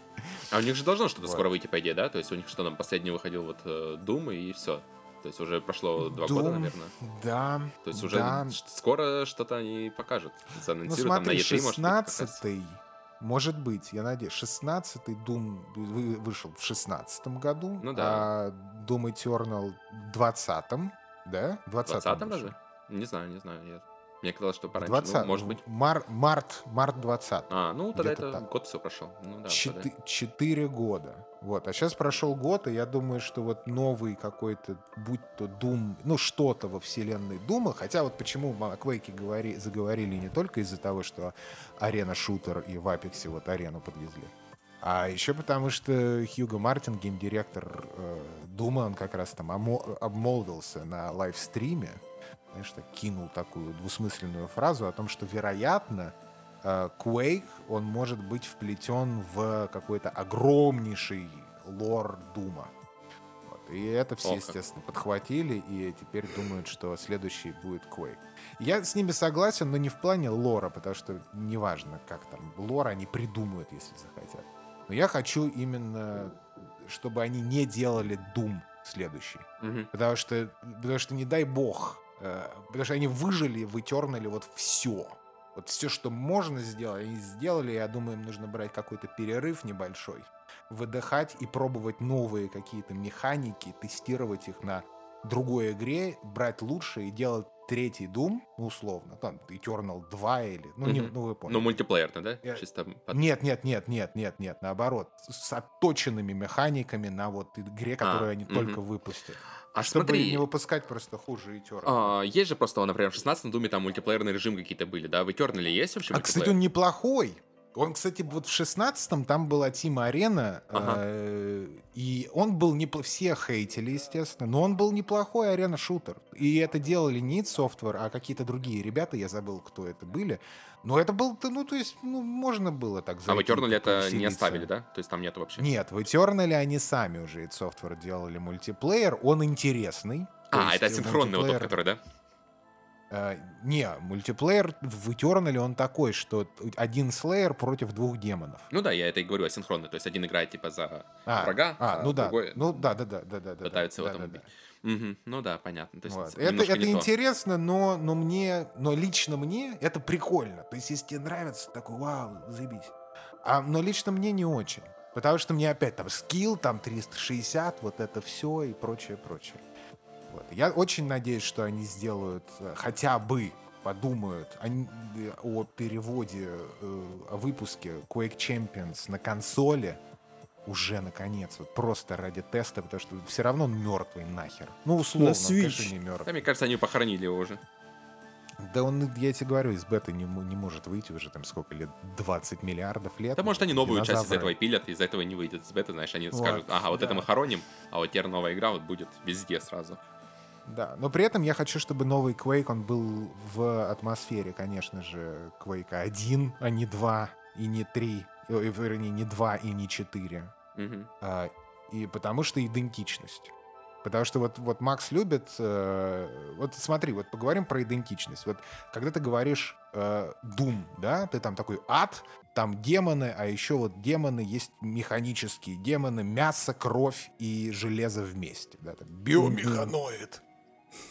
А у них же должно что-то скоро выйти, по идее, да? То есть у них что там, последний выходил вот э, Doom и все. То есть уже прошло два года, наверное. Да. То есть уже да. скоро что-то они покажут. Заанонсируют ну, смотри, там на E3, 16 может может быть, я надеюсь. 16-й Doom вышел в 16 году. Ну да. А Doom Eternal в 20-м, да? В 20-м даже? Не знаю, не знаю. Я мне казалось, что пораньше. 20, ну, может быть. Мар, март, март 20. А, ну тогда это так. год все прошел. Ну, да, Четы, четыре года. Вот. А сейчас прошел год, и я думаю, что вот новый какой-то, будь то Doom, ну что-то во вселенной Дума, хотя вот почему о Quake говори, заговорили не только из-за того, что арена шутер и в Апексе вот арену подвезли, а еще потому, что Хьюго Мартин, геймдиректор э, он как раз там обмолвился на лайвстриме, знаешь, так кинул такую двусмысленную фразу о том, что, вероятно, Quake, он может быть вплетен в какой-то огромнейший лор Дума. Вот. И это все, Ох. естественно, подхватили и теперь думают, что следующий будет Quake. Я с ними согласен, но не в плане лора, потому что неважно, как там лор они придумают, если захотят. Но я хочу именно, чтобы они не делали Doom следующий. Угу. Потому что, потому что не дай бог, Э, потому что они выжили, вытернули вот все. Вот все, что можно сделать, они сделали. Я думаю, им нужно брать какой-то перерыв небольшой, выдыхать и пробовать новые какие-то механики, тестировать их на другой игре, брать лучше и делать третий Doom, ну, условно, там, Eternal 2 или, ну, mm-hmm. не, ну вы поняли. Ну, мультиплеерно, да? Я... Чисто под... Нет, нет, нет, нет, нет, нет, наоборот, с отточенными механиками на вот игре, которую а, они mm-hmm. только выпустят. А Чтобы смотри, не выпускать просто хуже Eternal. А, есть же просто, например, в 16 Думе там мультиплеерный режим какие-то были, да? В Eternal есть вообще А, кстати, он неплохой. Он, кстати, вот в 16-м там была Тима Арена, ага. э, и он был не все хейтили, естественно, но он был неплохой арена-шутер. И это делали не Software, а какие-то другие ребята, я забыл, кто это были. Но это был, ну, то есть, ну, можно было так зайти. А в Eternal это не оставили, да? То есть там нет вообще? Нет, в Eternal они сами уже, id Software, делали мультиплеер. Он интересный. А, это синхронный вот тот, который, да? Uh, не, мультиплеер в Eternal он такой, что один слеер против двух демонов. Ну да, я это и говорю, асинхронный. То есть один играет типа за а, врага, а, а ну другой... да, ну да, да, да, да, да, пытается да, его там да, убить. Да. Угу. Ну да, понятно. То есть вот. Это, это интересно, но, но мне, но лично мне это прикольно. То есть если тебе нравится, такой, вау, заебись. А, но лично мне не очень. Потому что мне опять там скилл, там 360, вот это все и прочее, прочее. Вот. Я очень надеюсь, что они сделают э, хотя бы подумают о, э, о переводе, э, о выпуске Quake Champions на консоли уже наконец, вот просто ради теста, потому что все равно он мертвый нахер. Ну, условно, на конечно, не мертвый. Да, мне кажется, они похоронили его уже. Да он, я тебе говорю, из бета не, не может выйти уже там сколько лет, 20 миллиардов лет. Да может они новую Динозавры. часть из этого пилят, из-за этого не выйдет с бета, знаешь, они вот, скажут, ага, вот да. это мы хороним, а вот теперь новая игра вот будет везде сразу. Да, но при этом я хочу, чтобы новый Quake, он был в атмосфере, конечно же, Quake 1, а не 2 и не 3, вернее, не 2 и не 4. Угу. А, и потому что идентичность. Потому что вот, вот Макс любит... Э, вот смотри, вот поговорим про идентичность. Вот когда ты говоришь э, Doom, да, ты там такой ад, там демоны, а еще вот демоны есть механические демоны, мясо, кровь и железо вместе. Да, биомеханоид.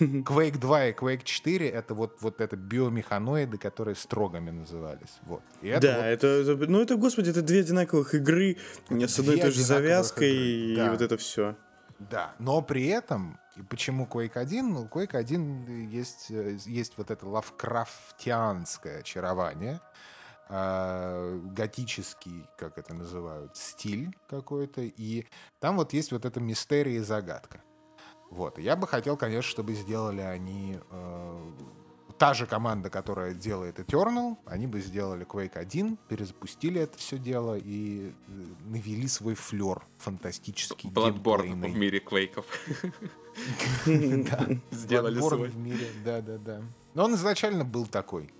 Quake 2 и Quake 4 это вот, вот это биомеханоиды, которые строгами назывались. Вот. И это да, вот... это, это, ну это, господи, это две одинаковых игры это с одной и той же завязкой игры. Да. и вот это все. Да, но при этом, и почему Quake 1? Ну, Quake 1 есть, есть вот это лавкрафтианское очарование, э, готический, как это называют, стиль какой-то, и там вот есть вот эта мистерия и загадка. Вот. я бы хотел, конечно, чтобы сделали они э, та же команда, которая делает Eternal, они бы сделали Quake 1, перезапустили это все дело и э, навели свой флер фантастический. Bloodborne в мире квейков. Сделали свой. в мире, да-да-да. Но он изначально был такой.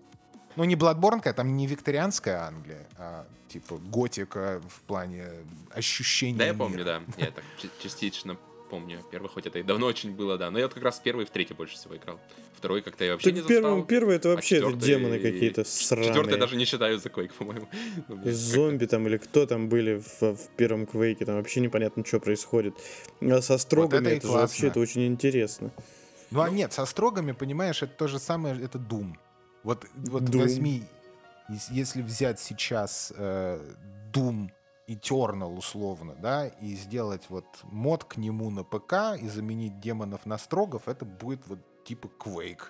Ну, не Bloodborne, там не викторианская Англия, а типа готика в плане ощущения Да, я помню, да. Я так частично помню. Первый, хоть это и давно очень было, да. Но я вот как раз первый и в третий больше всего играл. Второй как-то я вообще Так не застал. первый это А вообще это четвертый- демоны какие-то сраные. Четвертый даже не считаю за Quake, по-моему. Ну, Зомби там или кто там были в, в первом квейке, там вообще непонятно, что происходит. А со строгами это и это же вообще это очень интересно. Ну, а нет, со строгами, понимаешь, это то же самое, это Doom. Вот, вот Doom. возьми, ес- если взять сейчас э, Doom Eternal условно, да, и сделать вот мод к нему на ПК и заменить демонов на строгов, это будет вот типа Quake.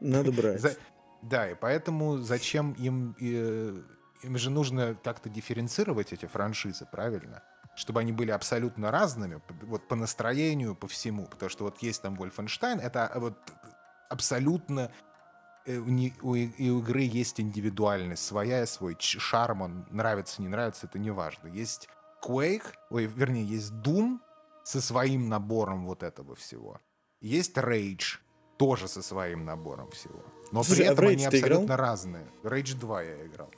Надо брать. За- Да, и поэтому зачем им... э, им же нужно как-то дифференцировать эти франшизы, правильно? Чтобы они были абсолютно разными, вот по настроению, по всему. Потому что вот есть там Wolfenstein, это вот абсолютно... э, У, не- у и- у игры есть индивидуальность своя, свой шарм, он нравится, не нравится, это не важно. Есть Quake, ой, вернее, есть Doom со своим набором вот этого всего. Есть Rage, тоже со своим набором всего. Но Слушай, при а этом они Rage ты играл? абсолютно разные. Rage 2 я играл.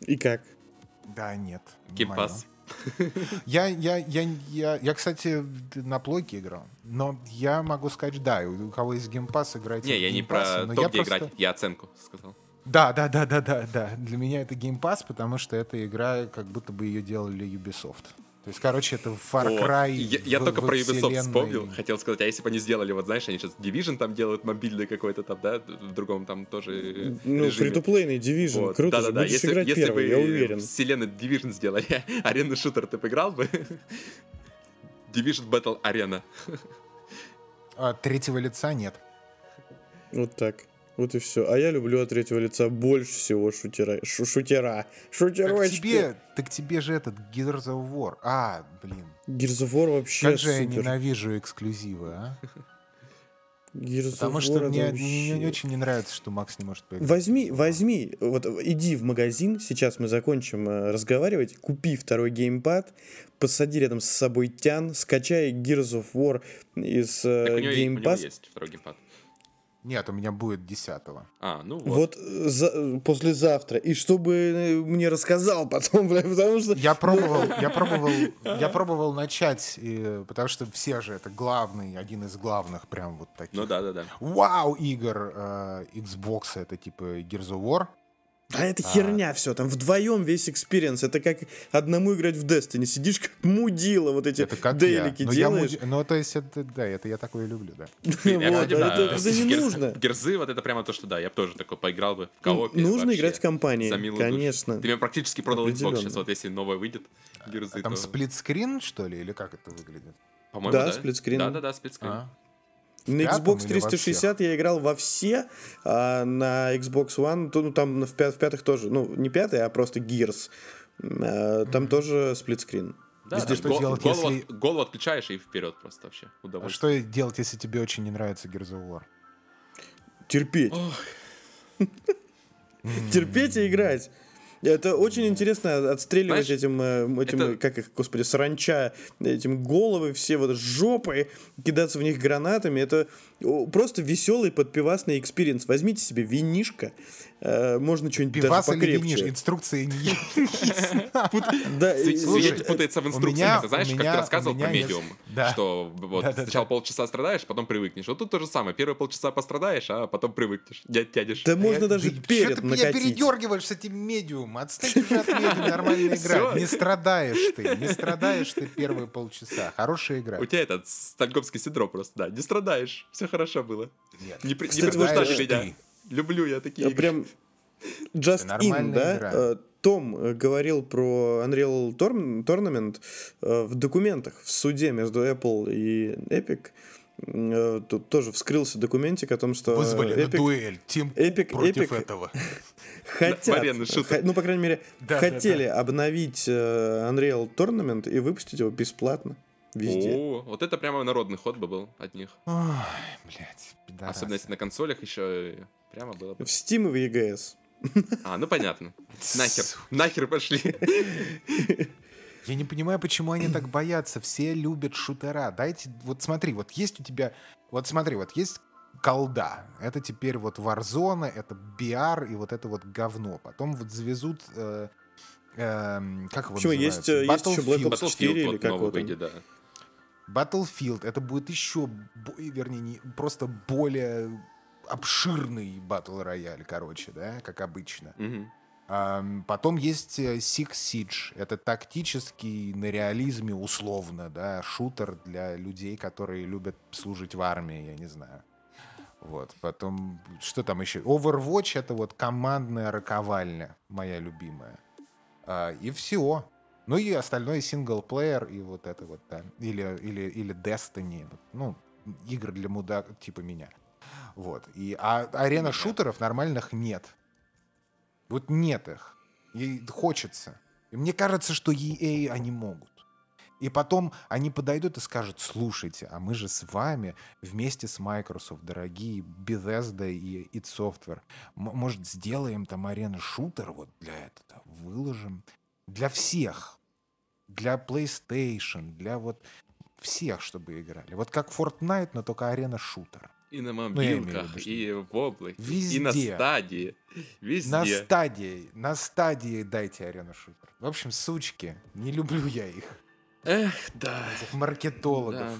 И как? Да, нет. не Геймпас. моё. Я, я, я, я, я, кстати, на плойке играл. Но я могу сказать, да, у кого есть Game Pass, играйте Не, я не про то, где играть, я оценку сказал. Да, да, да, да, да, да. Для меня это Game Pass, потому что эта игра, как будто бы ее делали Ubisoft. То есть, короче, это Far О, Cry. я, я в- только во про Ubisoft вселенной. вспомнил. Хотел сказать, а если бы они сделали, вот знаешь, они сейчас Division там делают мобильный какой-то там, да, в другом там тоже Ну, режиме. free-to-play ный Division. Вот. Круто же, Да-да-да. будешь Если, играть если первый, бы я уверен. вселенной Division сделали аренный шутер, ты бы играл бы? Division Battle Arena. А, третьего лица нет. Вот так. Вот и все. А я люблю от третьего лица больше всего шутера. Шу- шутера. Так Шутерочки. тебе, так тебе же этот Gears of War. А, блин. Gears of War вообще Как же я супер. ненавижу эксклюзивы, а? Gears Потому что мне, вообще- мне не очень не нравится, что Макс не может поиграть. Возьми, возьми, вот иди в магазин, сейчас мы закончим э, разговаривать, купи второй геймпад, посади рядом с собой тян, скачай Gears of War из э, Так у него, у него есть второй геймпад. Нет, у меня будет десятого. А, ну вот. Вот э, за- послезавтра. И чтобы э, мне рассказал потом, бля, потому что... Я пробовал, я пробовал, я пробовал начать, и- потому что все же это главный, один из главных прям вот таких. Ну да, да, да. Вау, игр э, Xbox, это типа Gears of War. А это херня все, там вдвоем весь experience. Это как одному играть в Destiny. Сидишь как мудила, вот эти Это как дейлики я. Но я делаешь. муди- Ну, то есть, это, да, это я такое люблю, да. Я, а это- не нужно. Gears ы, вот это прямо то, что да, я бы тоже такой поиграл бы в Ну, коопе. нужно играть в компании, конечно. Ты мне практически продал Xbox сейчас, вот если новое выйдет. Gears ы, А там то- split screen, что ли, или как это выглядит? По-моему, Да, да. сплитскрин. Да, да, да, сплитскрин. На Xbox или во 360 я играл во все, а на Xbox One, то, ну там в, пя- в пятых тоже, ну не пятый, а просто Gears. А, Там тоже сплитскрин. Да, там что гол- делать, голову, если- голову отключаешь и вперед просто вообще. А что делать, если тебе очень не нравится Gears of War? Терпеть. Терпеть и играть. Это очень интересно отстреливать Знаешь, этим, э, этим это- как их, господи, саранча, этим головы все вот жопы, кидаться в них гранатами. Это просто веселый подпивасный experience. Возьмите себе винишко, э, можно что-нибудь даже Пивас или виниш? покрепче. Инструкции не Свидетель путается в инструкциях. Ты знаешь, как ты рассказывал про Medium, что вот сначала полчаса страдаешь, потом привыкнешь. Вот тут то же самое. Первые полчаса пострадаешь, а потом привыкнешь. Тянешь. Да можно даже Да перед ты меня передергиваешь с этим Medium? Отстань уже от Medium, нормальная игра. Не страдаешь ты, не страдаешь ты первые полчаса. Хорошая игра. У тебя этот стальгомский синдром просто, да. Не страдаешь. Все хорошо было. Нет. Не, не меня. Люблю я такие А игры. Прям Just In, да? игра. Э, Том говорил про Unreal Torn- Tournament э, в документах в суде между Apple и Epic. Э, Тут тоже вскрылся документик о том, что Вызвали на Epic дуэль. Тим Epic- против Epic- этого. хотят, ну, по крайней мере, хотели обновить э, Unreal Tournament и выпустить его бесплатно. Везде. О, вот это прямо народный ход бы был от них. Ой, блядь, пидорасы. Особенно если на консолях еще прямо было бы. В Steam и в EGS. А, ну понятно. Нахер, нахер пошли. Я не понимаю, почему они так боятся. Все любят шутера. Дайте, вот смотри, вот есть у тебя, вот смотри, вот есть колда. Это теперь вот Warzone, это BR и вот это вот говно. Потом вот завезут, э, эм, как его Почему? Есть, э, есть еще Black Battlefield. Ops 4 или вот как вот выйдет, да. Battlefield. Это будет еще, вернее, не, просто более обширный батл рояль, короче, да, как обычно. Ам, Потом есть э, Six Siege. Это тактический на реализме условно, да, шутер для людей, которые любят служить в армии, я не знаю. Вот, потом, что там еще? Overwatch — это вот командная роковальня, моя любимая. А, и все. Ну и остальное синглплеер и вот это вот, да. Или, или, или Destiny. Ну, игры для мудак типа меня. Вот. И, а арена шутеров нормальных нет. Вот нет их. И хочется. И мне кажется, что EA они могут. И потом они подойдут и скажут, слушайте, а мы же с вами вместе с Microsoft, дорогие Bethesda и id Software, может, сделаем там арену шутер вот для этого, выложим для всех, для PlayStation, для вот всех, чтобы играли. Вот как Fortnite, но только арена шутер. И на Ну, мобилках, виду, что и в облаке, и на Везде. стадии. Везде. На стадии, на стадии дайте арену шутер. В общем, сучки, не люблю я их, Эх, да. этих маркетологов.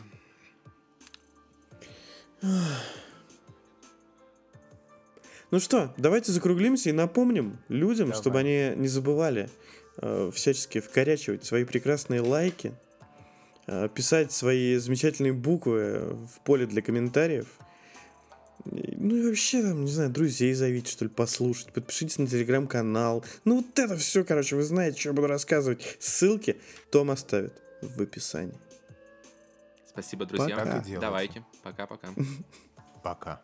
да. Ну что, давайте закруглимся и напомним людям, Давай. чтобы они не забывали всячески вкорячивать свои прекрасные лайки, э, писать свои замечательные буквы в поле для комментариев. Ну и вообще, там, не знаю, друзей зовите, что ли, послушать. Подпишитесь на телеграм-канал. Ну вот это все, короче, вы знаете, что я буду рассказывать. Ссылки Том оставит в описании. Спасибо, друзья. Пока. Давайте. Пока-пока. Пока.